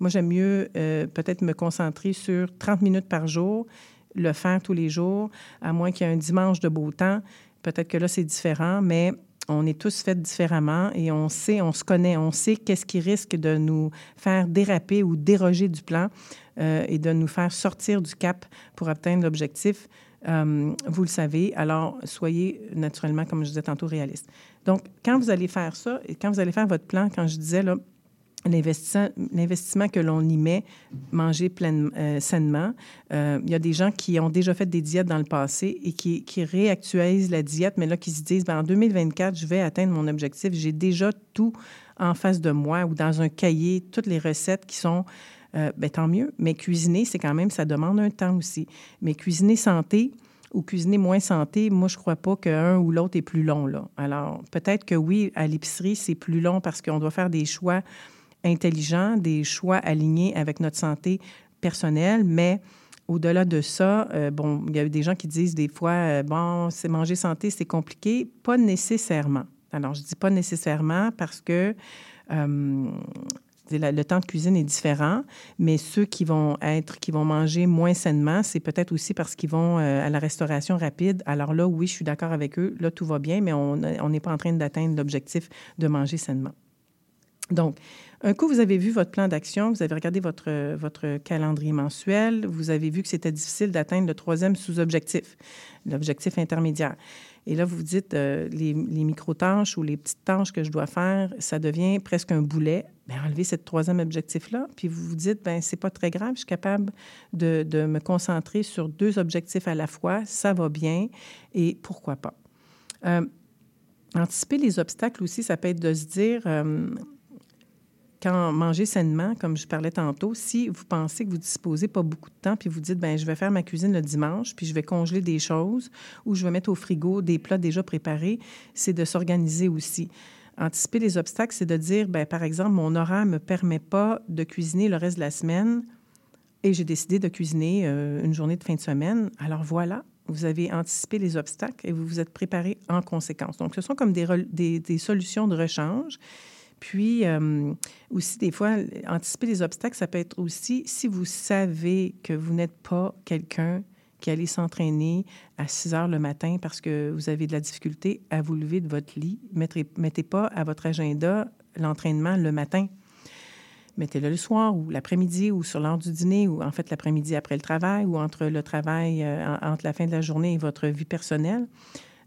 Moi, j'aime mieux euh, peut-être me concentrer sur 30 minutes par jour, le faire tous les jours, à moins qu'il y ait un dimanche de beau temps. Peut-être que là, c'est différent, mais on est tous faits différemment et on sait, on se connaît, on sait qu'est-ce qui risque de nous faire déraper ou déroger du plan euh, et de nous faire sortir du cap pour atteindre l'objectif. Euh, vous le savez, alors soyez naturellement, comme je disais tantôt, réaliste. Donc, quand vous allez faire ça, et quand vous allez faire votre plan, quand je disais là, l'investissement que l'on y met, manger pleinement, euh, sainement. Euh, il y a des gens qui ont déjà fait des diètes dans le passé et qui, qui réactualisent la diète, mais là, qui se disent, ben, en 2024, je vais atteindre mon objectif. J'ai déjà tout en face de moi ou dans un cahier, toutes les recettes qui sont... Euh, ben, tant mieux, mais cuisiner, c'est quand même, ça demande un temps aussi. Mais cuisiner santé, ou cuisiner moins santé, moi, je ne crois pas qu'un ou l'autre est plus long. Là. Alors, peut-être que oui, à l'épicerie, c'est plus long parce qu'on doit faire des choix intelligents, des choix alignés avec notre santé personnelle, mais au-delà de ça, euh, bon, il y a eu des gens qui disent des fois, euh, bon, c'est manger santé, c'est compliqué. Pas nécessairement. Alors, je dis pas nécessairement parce que euh, le temps de cuisine est différent, mais ceux qui vont être, qui vont manger moins sainement, c'est peut-être aussi parce qu'ils vont à la restauration rapide. Alors là, oui, je suis d'accord avec eux. Là, tout va bien, mais on n'est pas en train d'atteindre l'objectif de manger sainement. Donc, un coup, vous avez vu votre plan d'action, vous avez regardé votre, votre calendrier mensuel, vous avez vu que c'était difficile d'atteindre le troisième sous-objectif, l'objectif intermédiaire. Et là, vous vous dites, euh, les, micro-tâches ou les petites tâches que je dois faire, ça devient presque un boulet. Bien, enlevez ce troisième objectif-là, puis vous vous dites, ben c'est pas très grave, je suis capable de, de, me concentrer sur deux objectifs à la fois, ça va bien, et pourquoi pas. Euh, anticiper les obstacles aussi, ça peut être de se dire, euh, quand manger sainement, comme je parlais tantôt, si vous pensez que vous disposez pas beaucoup de temps, puis vous dites, ben je vais faire ma cuisine le dimanche, puis je vais congeler des choses, ou je vais mettre au frigo des plats déjà préparés, c'est de s'organiser aussi. Anticiper les obstacles, c'est de dire, ben par exemple, mon horaire ne me permet pas de cuisiner le reste de la semaine, et j'ai décidé de cuisiner euh, une journée de fin de semaine. Alors voilà, vous avez anticipé les obstacles et vous vous êtes préparé en conséquence. Donc, ce sont comme des, des, des solutions de rechange puis euh, aussi, des fois, anticiper les obstacles, ça peut être aussi si vous savez que vous n'êtes pas quelqu'un qui allait s'entraîner à 6 heures le matin parce que vous avez de la difficulté à vous lever de votre lit, mettez, mettez pas à votre agenda l'entraînement le matin. Mettez-le le soir ou l'après-midi ou sur l'heure du dîner ou en fait l'après-midi après le travail ou entre le travail, euh, entre la fin de la journée et votre vie personnelle.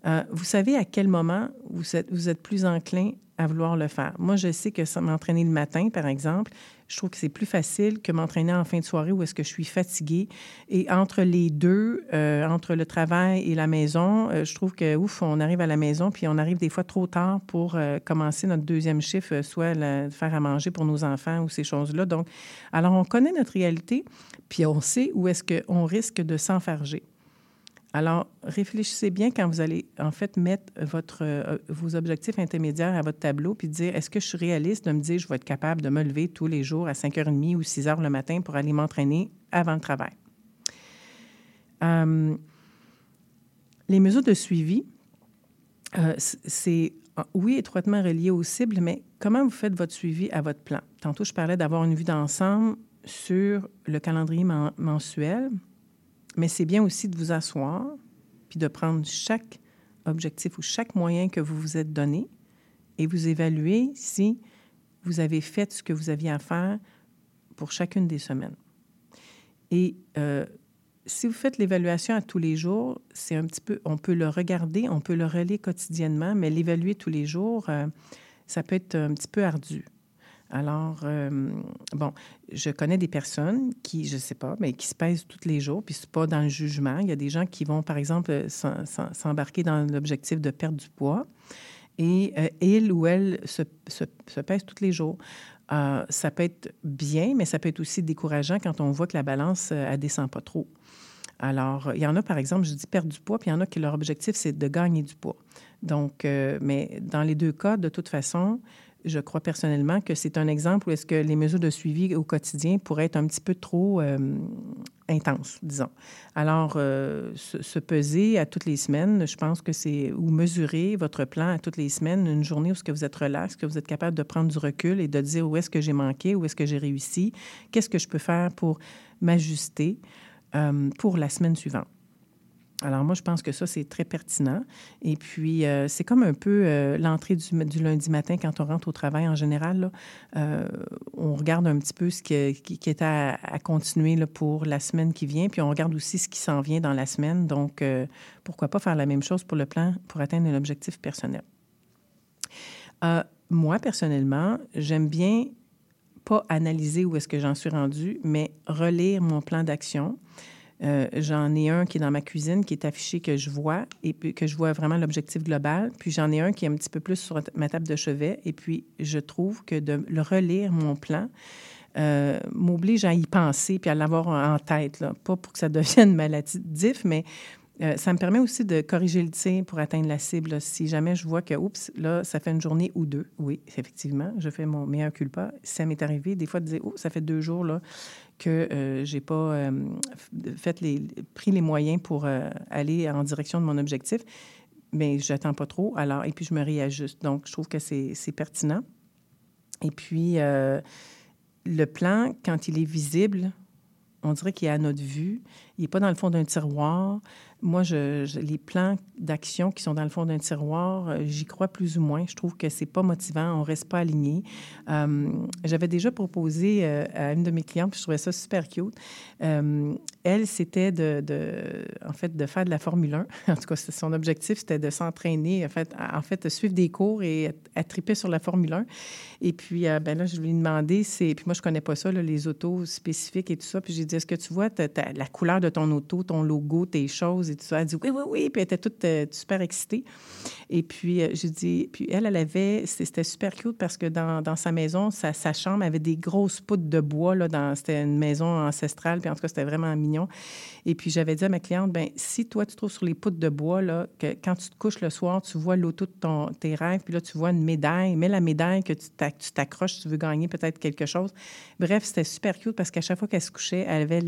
Euh, vous savez à quel moment vous êtes, vous êtes plus enclin à vouloir le faire? Moi, je sais que m'entraîner le matin, par exemple, je trouve que c'est plus facile que m'entraîner en fin de soirée où est-ce que je suis fatiguée. Et entre les deux, euh, entre le travail et la maison, euh, je trouve que, ouf, on arrive à la maison, puis on arrive des fois trop tard pour commencer notre deuxième chiffre, soit faire à manger pour nos enfants ou ces choses-là. Donc, alors, on connaît notre réalité, puis on sait où est-ce qu'on risque de s'enfarger. Alors, réfléchissez bien quand vous allez, en fait, mettre euh, vos objectifs intermédiaires à votre tableau, puis dire, est-ce que je suis réaliste de me dire, je vais être capable de me lever tous les jours à 5h30 ou 6h le matin pour aller m'entraîner avant le travail? Euh, les mesures de suivi, euh, c'est, oui, étroitement relié aux cibles, mais comment vous faites votre suivi à votre plan? Tantôt, je parlais d'avoir une vue d'ensemble sur le calendrier mensuel, mais c'est bien aussi de vous asseoir, puis de prendre chaque objectif ou chaque moyen que vous vous êtes donné et vous évaluer si vous avez fait ce que vous aviez à faire pour chacune des semaines. Et euh, si vous faites l'évaluation à tous les jours, c'est un petit peu, on peut le regarder, on peut le relayer quotidiennement, mais l'évaluer tous les jours, euh, ça peut être un petit peu ardu. Alors, euh, bon, je connais des personnes qui, je ne sais pas, mais qui se pèsent tous les jours, puis c'est pas dans le jugement. Il y a des gens qui vont, par exemple, s'embarquer dans l'objectif de perdre du poids et euh, ou elle se, se, pèse tous les jours. Euh, ça peut être bien, mais ça peut être aussi décourageant quand on voit que la balance, euh, elle descend pas trop. Alors, il y en a, par exemple, je dis perdre du poids, puis il y en a qui leur objectif, c'est de gagner du poids. Donc, euh, mais dans les deux cas, de toute façon, je crois personnellement que c'est un exemple où est-ce que les mesures de suivi au quotidien pourraient être un petit peu trop euh, intenses, disons. Alors, euh, se, se peser à toutes les semaines, je pense que c'est, ou mesurer votre plan à toutes les semaines, une journée où est-ce que vous êtes relax, que vous êtes capable de prendre du recul et de dire où est-ce que j'ai manqué, où est-ce que j'ai réussi, qu'est-ce que je peux faire pour m'ajuster euh, pour la semaine suivante. Alors moi, je pense que ça, c'est très pertinent. Et puis, euh, c'est comme un peu euh, l'entrée du, lundi matin quand on rentre au travail en général. Euh, on regarde un petit peu ce qui, est à, continuer pour la semaine qui vient, puis on regarde aussi ce qui s'en vient dans la semaine. Donc, pourquoi pas faire la même chose pour le plan pour atteindre un objectif personnel. Moi, personnellement, j'aime bien pas analyser où est-ce que j'en suis rendu, mais relire mon plan d'action. Euh, j'en ai un qui est dans ma cuisine, qui est affiché que je vois et que je vois vraiment l'objectif global. Puis j'en ai un qui est un petit peu plus sur ma table de chevet. Et puis je trouve que de le relire mon plan euh, m'oblige à y penser puis à l'avoir en tête. Pas pour que ça devienne maladif, mais euh, ça me permet aussi de corriger le tir pour atteindre la cible. Si jamais je vois que, oups, là, ça fait une journée ou deux, oui, effectivement, je fais mon meilleur culpa. Ça m'est arrivé des fois de dire, oh, ça fait deux jours là, que euh, j'ai pas euh, fait les, pris les moyens pour euh, aller en direction de mon objectif, mais j'attends pas trop. Alors, et puis je me réajuste. Donc, je trouve que c'est pertinent. Et puis, le plan, quand il est visible, on dirait qu'il est à notre vue. Il n'est pas dans le fond d'un tiroir. Moi, les plans d'action qui sont dans le fond d'un tiroir, euh, j'y crois plus ou moins. Je trouve que c'est pas motivant. On reste pas aligné. Euh, J'avais déjà proposé euh, à une de mes clientes, puis je trouvais ça super cute. Elle, c'était de, en fait, de faire de la Formule 1. En tout cas, son objectif, c'était de s'entraîner, en fait, de suivre des cours et à, triper sur la Formule 1. Et puis, ben là, je lui ai demandé, puis moi, je connais pas ça, les autos spécifiques et tout ça. Puis j'ai dit, est-ce que tu vois la couleur de ton auto, ton logo, tes choses et tout ça? Elle dit, oui, oui, oui. Puis elle était toute euh, super excitée. Et puis, euh, j'ai dit, puis elle, elle avait, c'était super cute parce que dans, dans sa maison, sa, chambre avait des grosses poutres de bois. Là, c'était une maison ancestrale, puis en tout cas, c'était vraiment mignon. Et puis, j'avais dit à ma cliente, ben si toi, tu trouves sur les poutres de bois, là, que quand tu te couches le soir, tu vois l'auto de ton, tes rêves, puis là, tu vois une médaille, mets la médaille que tu t'ac- tu t'accroches, tu veux gagner peut-être quelque chose. Bref, c'était super cute parce qu'à chaque fois qu'elle se couchait, elle avait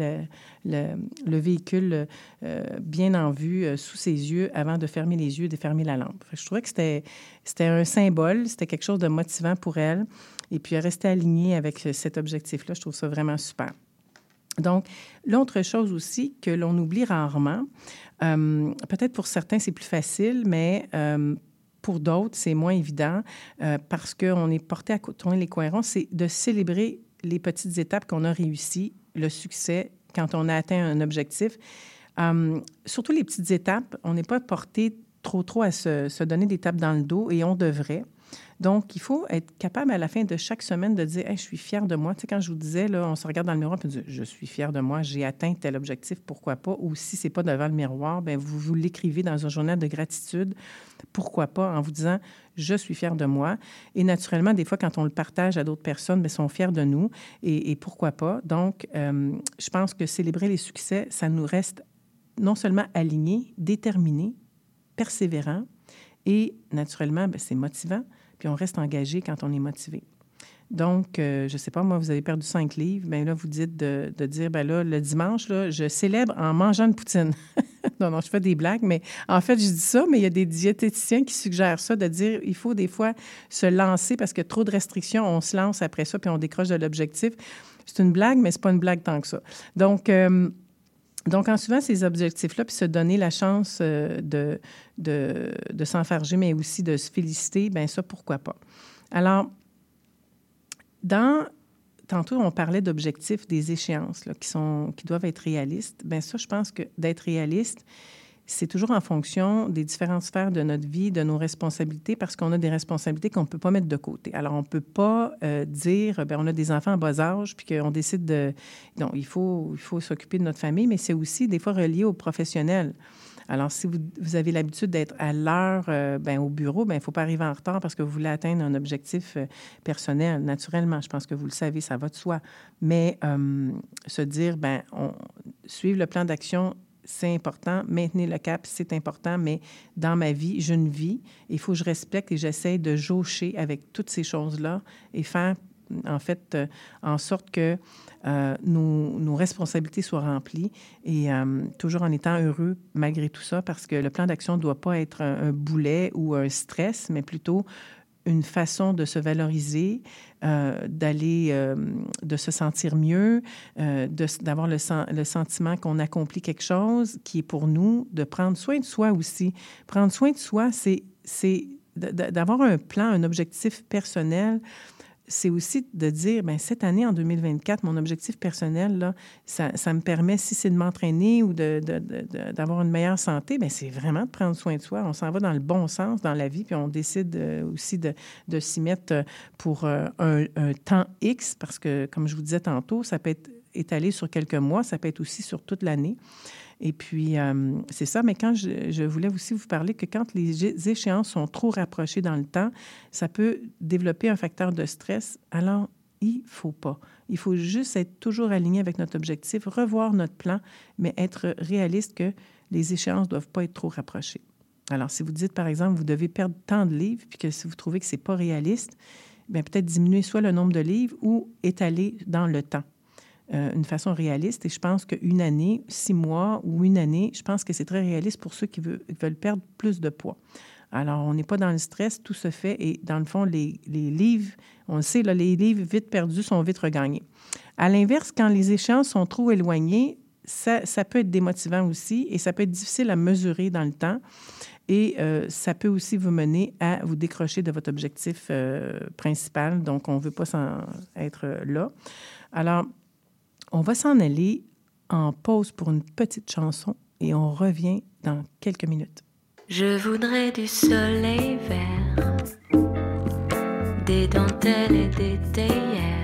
le, le véhicule euh, bien en vue euh, sous ses yeux avant de fermer les yeux et de fermer la lampe. Je trouvais que c'était, c'était un symbole, c'était quelque chose de motivant pour elle. Et puis, elle restait alignée avec euh, cet objectif-là. Je trouve ça vraiment super. Donc, l'autre chose aussi que l'on oublie rarement, peut-être pour certains c'est plus facile, mais pour d'autres c'est moins évident parce qu'on est porté à tourner les coins ronds, c'est de célébrer les petites étapes qu'on a réussies, le succès quand on a atteint un objectif. Euh, surtout les petites étapes, on n'est pas porté trop trop à se, se donner des tapes dans le dos et on devrait. Donc, il faut être capable à la fin de chaque semaine de dire Hey, Je suis fier de moi. Tu sais, quand je vous disais, là, on se regarde dans le miroir et on dit Je suis fier de moi, j'ai atteint tel objectif, pourquoi pas? Ou si ce n'est pas devant le miroir, bien, vous, l'écrivez dans un journal de gratitude, pourquoi pas, en vous disant Je suis fier de moi. Et naturellement, des fois, quand on le partage à d'autres personnes, bien, ils sont fiers de nous. Et, pourquoi pas? Donc, euh, je pense que célébrer les succès, ça nous reste non seulement alignés, déterminés, persévérants, et naturellement, bien, c'est motivant puis on reste engagé quand on est motivé. Donc, euh, je ne sais pas, moi, vous avez perdu cinq livres, bien là, vous dites de, dire, ben là, le dimanche, là, je célèbre en mangeant une poutine. non, non, je fais des blagues, mais en fait, je dis ça, mais il y a des diététiciens qui suggèrent ça, de dire, il faut des fois se lancer parce que trop de restrictions, on se lance après ça, puis on décroche de l'objectif. C'est une blague, mais c'est pas une blague tant que ça. Donc, euh, donc, en suivant ces objectifs-là, puis se donner la chance euh, de, de, de s'enfarger, mais aussi de se féliciter, bien ça, pourquoi pas. Alors, dans, tantôt, on parlait d'objectifs, des échéances qui, sont, qui doivent être réalistes. Bien ça, je pense que d'être réaliste, c'est toujours en fonction des différentes sphères de notre vie, de nos responsabilités, parce qu'on a des responsabilités qu'on ne peut pas mettre de côté. Alors, on ne peut pas euh, dire, bien, on a des enfants en bas âge, puis qu'on décide de... Non, il faut, il faut s'occuper de notre famille, mais c'est aussi des fois relié aux professionnels. Alors, si vous, vous avez l'habitude d'être à l'heure euh, ben, au bureau, ben, il ne faut pas arriver en retard parce que vous voulez atteindre un objectif euh, personnel. Naturellement, je pense que vous le savez, ça va de soi. Mais se dire, ben, on, suivre le plan d'action, c'est important. Maintenir le cap, c'est important. Mais dans ma vie, je ne vis. Il faut que je respecte et j'essaie de jaucher avec toutes ces choses-là et faire, en fait, euh, en sorte que euh, nos, responsabilités soient remplies et euh, toujours en étant heureux malgré tout ça, parce que le plan d'action ne doit pas être un, boulet ou un stress, mais plutôt une façon de se valoriser, euh, d'aller, euh, de se sentir mieux, euh, d'avoir le, le, sentiment qu'on accomplit quelque chose qui est pour nous, de prendre soin de soi aussi. Prendre soin de soi, c'est d'avoir un plan, un objectif personnel c'est aussi de dire, bien, cette année, en 2024, mon objectif personnel, là, ça, me permet, si c'est de m'entraîner ou d'avoir une meilleure santé, bien, c'est vraiment de prendre soin de soi. On s'en va dans le bon sens dans la vie, puis on décide euh, aussi de, s'y mettre euh, pour euh, un, temps X, parce que, comme je vous disais tantôt, ça peut être étalé sur quelques mois, ça peut être aussi sur toute l'année. Et puis, euh, c'est ça. Mais quand je, voulais aussi vous parler que quand les échéances sont trop rapprochées dans le temps, ça peut développer un facteur de stress. Alors, il faut pas. Il faut juste être toujours aligné avec notre objectif, revoir notre plan, mais être réaliste que les échéances ne doivent pas être trop rapprochées. Alors, si vous dites, par exemple, vous devez perdre tant de livres, puis que si vous trouvez que ce n'est pas réaliste, bien peut-être diminuer soit le nombre de livres ou étaler dans le temps euh, une façon réaliste. Et je pense qu'une année, six mois ou une année, je pense que c'est très réaliste pour ceux qui veulent, perdre plus de poids. Alors, on n'est pas dans le stress, tout se fait. Et dans le fond, les, les livres, on le sait, là, les livres vite perdus sont vite regagnés. À l'inverse, quand les échéances sont trop éloignées, ça, ça, peut être démotivant aussi et ça peut être difficile à mesurer dans le temps. Et euh, ça peut aussi vous mener à vous décrocher de votre objectif euh, principal. Donc, on ne veut pas s'en être là. Alors, on va s'en aller en pause pour une petite chanson et on revient dans quelques minutes. Je voudrais du soleil vert, des dentelles et des théières,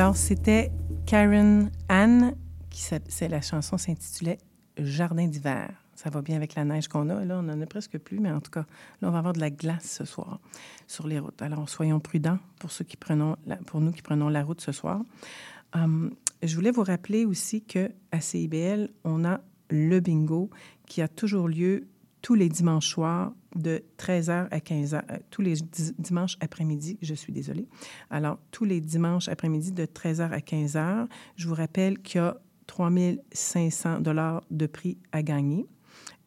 Alors, c'était Karen Anne, qui c'est la chanson s'intitulait Jardin d'hiver. Ça va bien avec la neige qu'on a. Là, on en a presque plus, mais en tout cas, là, on va avoir de la glace ce soir sur les routes. Alors, soyons prudents pour, ceux qui pour nous qui prenons la route ce soir. Hum, je voulais vous rappeler aussi qu'à CIBL, on a le bingo qui a toujours lieu tous les dimanches soirs de 13h à 15h, euh, tous les di- dimanches après-midi, je suis désolée. Alors, tous les dimanches après-midi de 13h à 15h, je vous rappelle qu'il y a 3500 dollars de prix à gagner.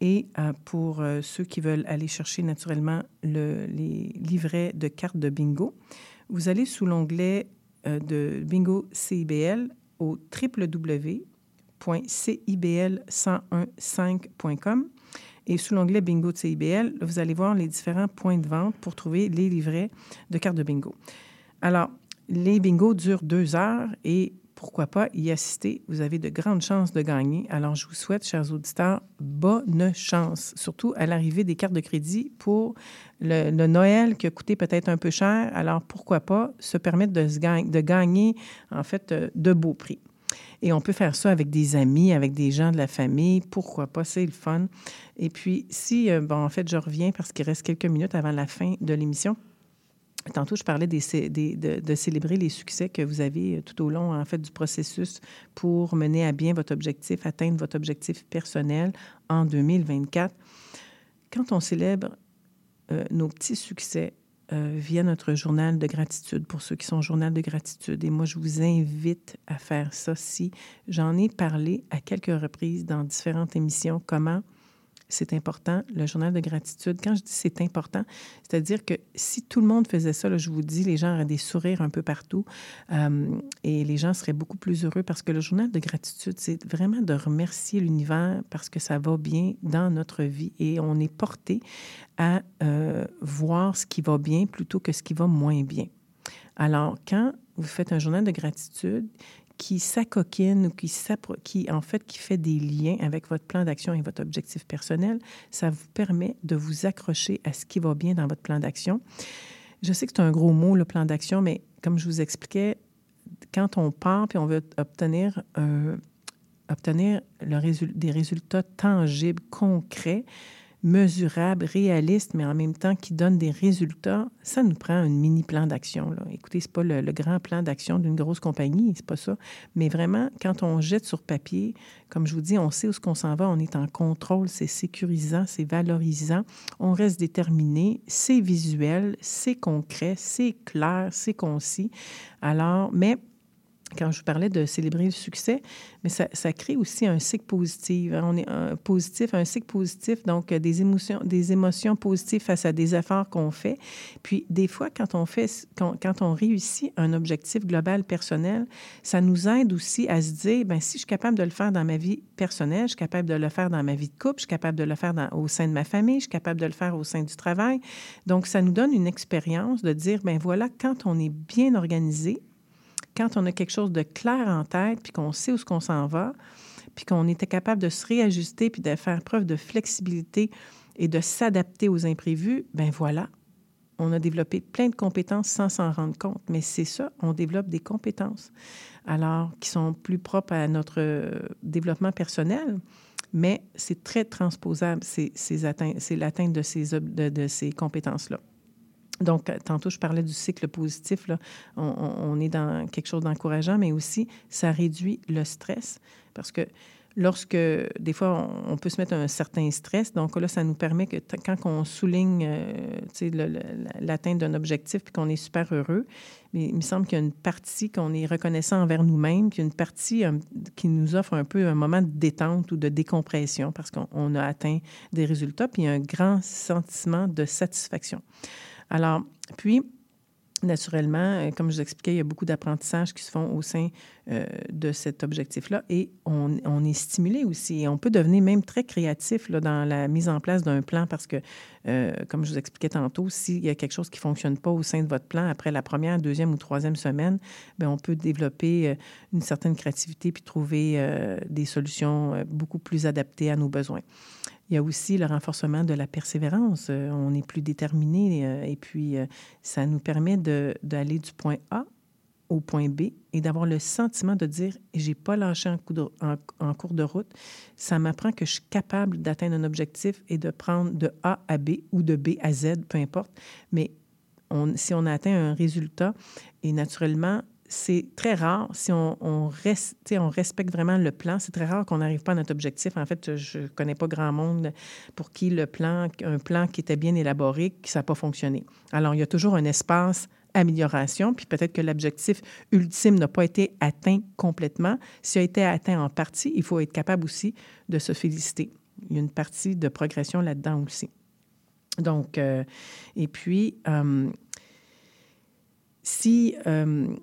Et euh, pour euh, ceux qui veulent aller chercher naturellement le- les livrets de cartes de bingo, vous allez sous l'onglet de bingo CIBL au www.cibl1015.com et sous l'onglet bingo de CIBL, vous allez voir les différents points de vente pour trouver les livrets de cartes de bingo. Alors, les bingos durent deux heures et pourquoi pas y assister. Vous avez de grandes chances de gagner. Alors, je vous souhaite, chers auditeurs, bonne chance, surtout à l'arrivée des cartes de crédit pour le, Noël qui a coûté peut-être un peu cher. Alors, pourquoi pas se permettre de, de gagner, en fait, euh, de beaux prix. Et on peut faire ça avec des amis, avec des gens de la famille. Pourquoi pas? C'est le fun. Et puis, si, euh, bon, en fait, je reviens parce qu'il reste quelques minutes avant la fin de l'émission. Tantôt, je parlais de célébrer les succès que vous avez euh, tout au long, en fait, du processus pour mener à bien votre objectif, atteindre votre objectif personnel en 2024. Quand on célèbre euh, nos petits succès euh, via notre journal de gratitude, pour ceux qui sont journal de gratitude, et moi, je vous invite à faire ça si j'en ai parlé à quelques reprises dans différentes émissions, comment c'est important, le journal de gratitude. Quand je dis c'est important, c'est-à-dire que si tout le monde faisait ça, je vous dis, les gens auraient des sourires un peu partout euh, et les gens seraient beaucoup plus heureux parce que le journal de gratitude, c'est vraiment de remercier l'univers parce que ça va bien dans notre vie et on est porté à euh, voir ce qui va bien plutôt que ce qui va moins bien. Alors, quand vous faites un journal de gratitude, qui s'acoquine ou qui, qui, en fait, qui fait des liens avec votre plan d'action et votre objectif personnel, ça vous permet de vous accrocher à ce qui va bien dans votre plan d'action. Je sais que c'est un gros mot, le plan d'action, mais comme je vous expliquais, quand on part et on veut obtenir, un- obtenir le résul- des résultats tangibles, concrets, mesurables, réalistes, mais en même temps qui donnent des résultats, ça nous prend un mini plan d'action. Écoutez, c'est pas le, le grand plan d'action d'une grosse compagnie, c'est pas ça. Mais vraiment, quand on jette sur papier, comme je vous dis, on sait où ce qu'on s'en va, on est en contrôle, c'est sécurisant, c'est valorisant, on reste déterminé, c'est visuel, c'est concret, c'est clair, c'est concis. Alors, mais quand je vous parlais de célébrer le succès, mais ça, crée aussi un cycle positif. hein. On est un positif, un cycle positif, donc euh, des émotions, des émotions positives face à des efforts qu'on fait. Puis des fois, quand on fait, quand, on réussit un objectif global personnel, ça nous aide aussi à se dire, ben si je suis capable de le faire dans ma vie personnelle, je suis capable de le faire dans ma vie de couple, je suis capable de le faire au sein de ma famille, je suis capable de le faire au sein du travail. Donc, ça nous donne une expérience de dire, ben voilà, quand on est bien organisé, quand on a quelque chose de clair en tête, puis qu'on sait où ce qu'on s'en va, puis qu'on était capable de se réajuster, puis de faire preuve de flexibilité et de s'adapter aux imprévus, ben voilà, on a développé plein de compétences sans s'en rendre compte. Mais c'est ça, on développe des compétences, alors qui sont plus propres à notre euh, développement personnel, mais c'est très transposable, c'est l'atteinte de ces, de ces compétences-là. Donc, euh, tantôt, je parlais du cycle positif. On, est dans quelque chose d'encourageant, mais aussi, ça réduit le stress parce que lorsque, des fois, on, peut se mettre un certain stress, donc là, ça nous permet que quand on souligne euh, l'atteinte d'un objectif puis qu'on est super heureux, il me semble qu'il y a une partie qu'on est reconnaissant envers nous-mêmes, puis une partie euh, qui nous offre un peu un moment de détente ou de décompression parce qu'on on a atteint des résultats, puis un grand sentiment de satisfaction. Alors, puis, naturellement, euh, comme je vous expliquais, il y a beaucoup d'apprentissages qui se font au sein euh, de cet objectif-là et on, est stimulé aussi. Et on peut devenir même très créatif dans la mise en place d'un plan parce que, euh, comme je vous expliquais tantôt, s'il y a quelque chose qui ne fonctionne pas au sein de votre plan, après la première, deuxième ou troisième semaine, bien, on peut développer une certaine créativité puis trouver des solutions beaucoup plus adaptées à nos besoins. Il y a aussi le renforcement de la persévérance. Euh, on est plus déterminé euh, et puis euh, ça nous permet d'aller du point A au point B et d'avoir le sentiment de dire j'ai pas lâché en, coup de- en- cours de route. Ça m'apprend que je suis capable d'atteindre un objectif et de prendre de A à B ou de B à Z, peu importe. Mais si on a atteint un résultat, et naturellement, c'est très rare, si on, on, reste, on respecte vraiment le plan, c'est très rare qu'on n'arrive pas à notre objectif. En fait, je ne connais pas grand monde pour qui le plan, un plan qui était bien élaboré, qui n'a pas fonctionné. Alors, il y a toujours un espace amélioration, puis peut-être que l'objectif ultime n'a pas été atteint complètement. S'il a été atteint en partie, il faut être capable aussi de se féliciter. Il y a une partie de progression là-dedans aussi. Donc, euh, et puis, euh, si euh,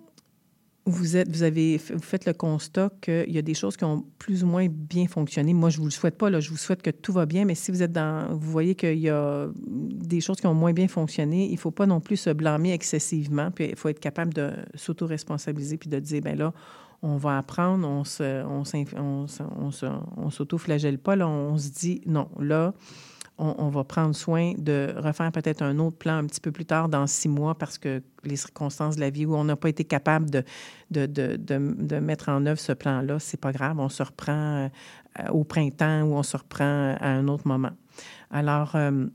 vous, êtes, vous, avez, vous faites le constat qu'il y a des choses qui ont plus ou moins bien fonctionné, moi, je ne vous le souhaite pas, là, je vous souhaite que tout va bien, mais si vous êtes dans, vous voyez qu'il y a des choses qui ont moins bien fonctionné, il ne faut pas non plus se blâmer excessivement, puis il faut être capable de s'auto-responsabiliser, puis de dire, ben là, on va apprendre, on on s'auto-flagelle pas, là, on se dit, non, là, on, va prendre soin de refaire peut-être un autre plan un petit peu plus tard, dans six mois, parce que les circonstances de la vie où on n'a pas été capable de, de, de, de, mettre en œuvre ce plan-là, c'est pas grave, on se reprend euh, au printemps ou on se reprend à un autre moment. Alors, euh,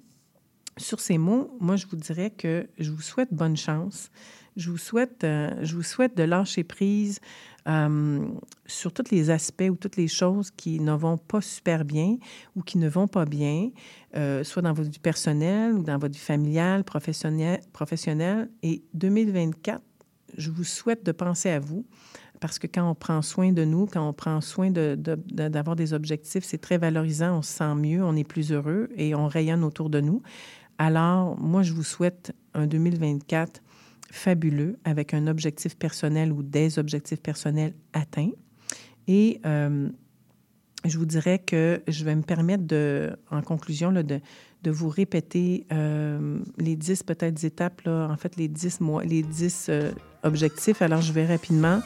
sur ces mots, moi, je vous dirais que je vous souhaite bonne chance. Je vous souhaite, euh, je vous souhaite de lâcher prise euh, sur tous les aspects ou toutes les choses qui ne vont pas super bien ou qui ne vont pas bien, euh, soit dans votre vie personnelle ou dans votre vie familiale, professionnelle. professionnelle. Et 2024, je vous souhaite de penser à vous parce que quand on prend soin de nous, quand on prend soin d'avoir de, de, des objectifs, c'est très valorisant, on se sent mieux, on est plus heureux et on rayonne autour de nous. Alors, moi, je vous souhaite un 2024 fabuleux avec un objectif personnel ou des objectifs personnels atteints. Et euh, je vous dirais que je vais me permettre, de, en conclusion, là, de, de vous répéter euh, les dix peut-être étapes, là, en fait, les dix mois, les euh, objectifs. Alors, je vais rapidement.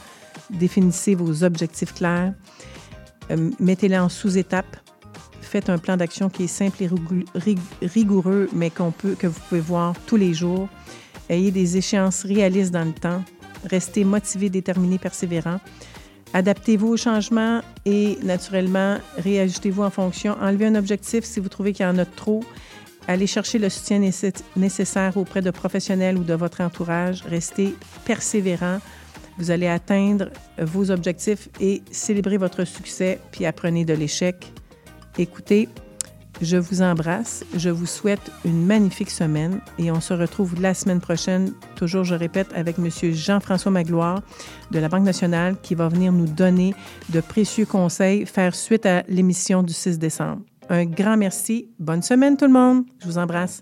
Définissez vos objectifs clairs. Mettez-les en sous-étapes. Faites un plan d'action qui est simple et rigoureux, mais qu'on peut, que vous pouvez voir tous les jours. Ayez des échéances réalistes dans le temps. Restez motivé, déterminé, persévérant. Adaptez-vous aux changements et, naturellement, réajustez-vous en fonction. Enlevez un objectif si vous trouvez qu'il y en a trop. Allez chercher le soutien nécessaire auprès de professionnels ou de votre entourage. Restez persévérant. Vous allez atteindre vos objectifs et célébrer votre succès, puis apprenez de l'échec. Écoutez, je vous embrasse. Je vous souhaite une magnifique semaine et on se retrouve la semaine prochaine, toujours, je répète, avec M. Jean-François Magloire de la Banque nationale qui va venir nous donner de précieux conseils, faire suite à l'émission du 6 décembre. Un grand merci. Bonne semaine tout le monde. Je vous embrasse.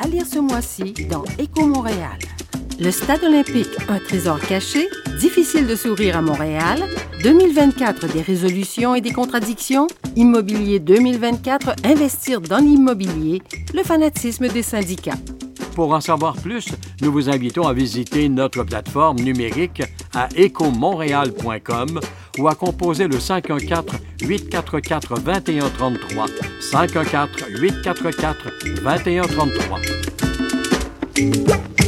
À lire ce mois-ci dans Écho Montréal. Le Stade olympique, un trésor caché, difficile de sourire à Montréal, 2024 des résolutions et des contradictions, Immobilier 2024, investir dans l'immobilier, le fanatisme des syndicats. Pour en savoir plus, nous vous invitons à visiter notre plateforme numérique à écomontréal.com ou à composer le 514-844-2133. 514-844-2133.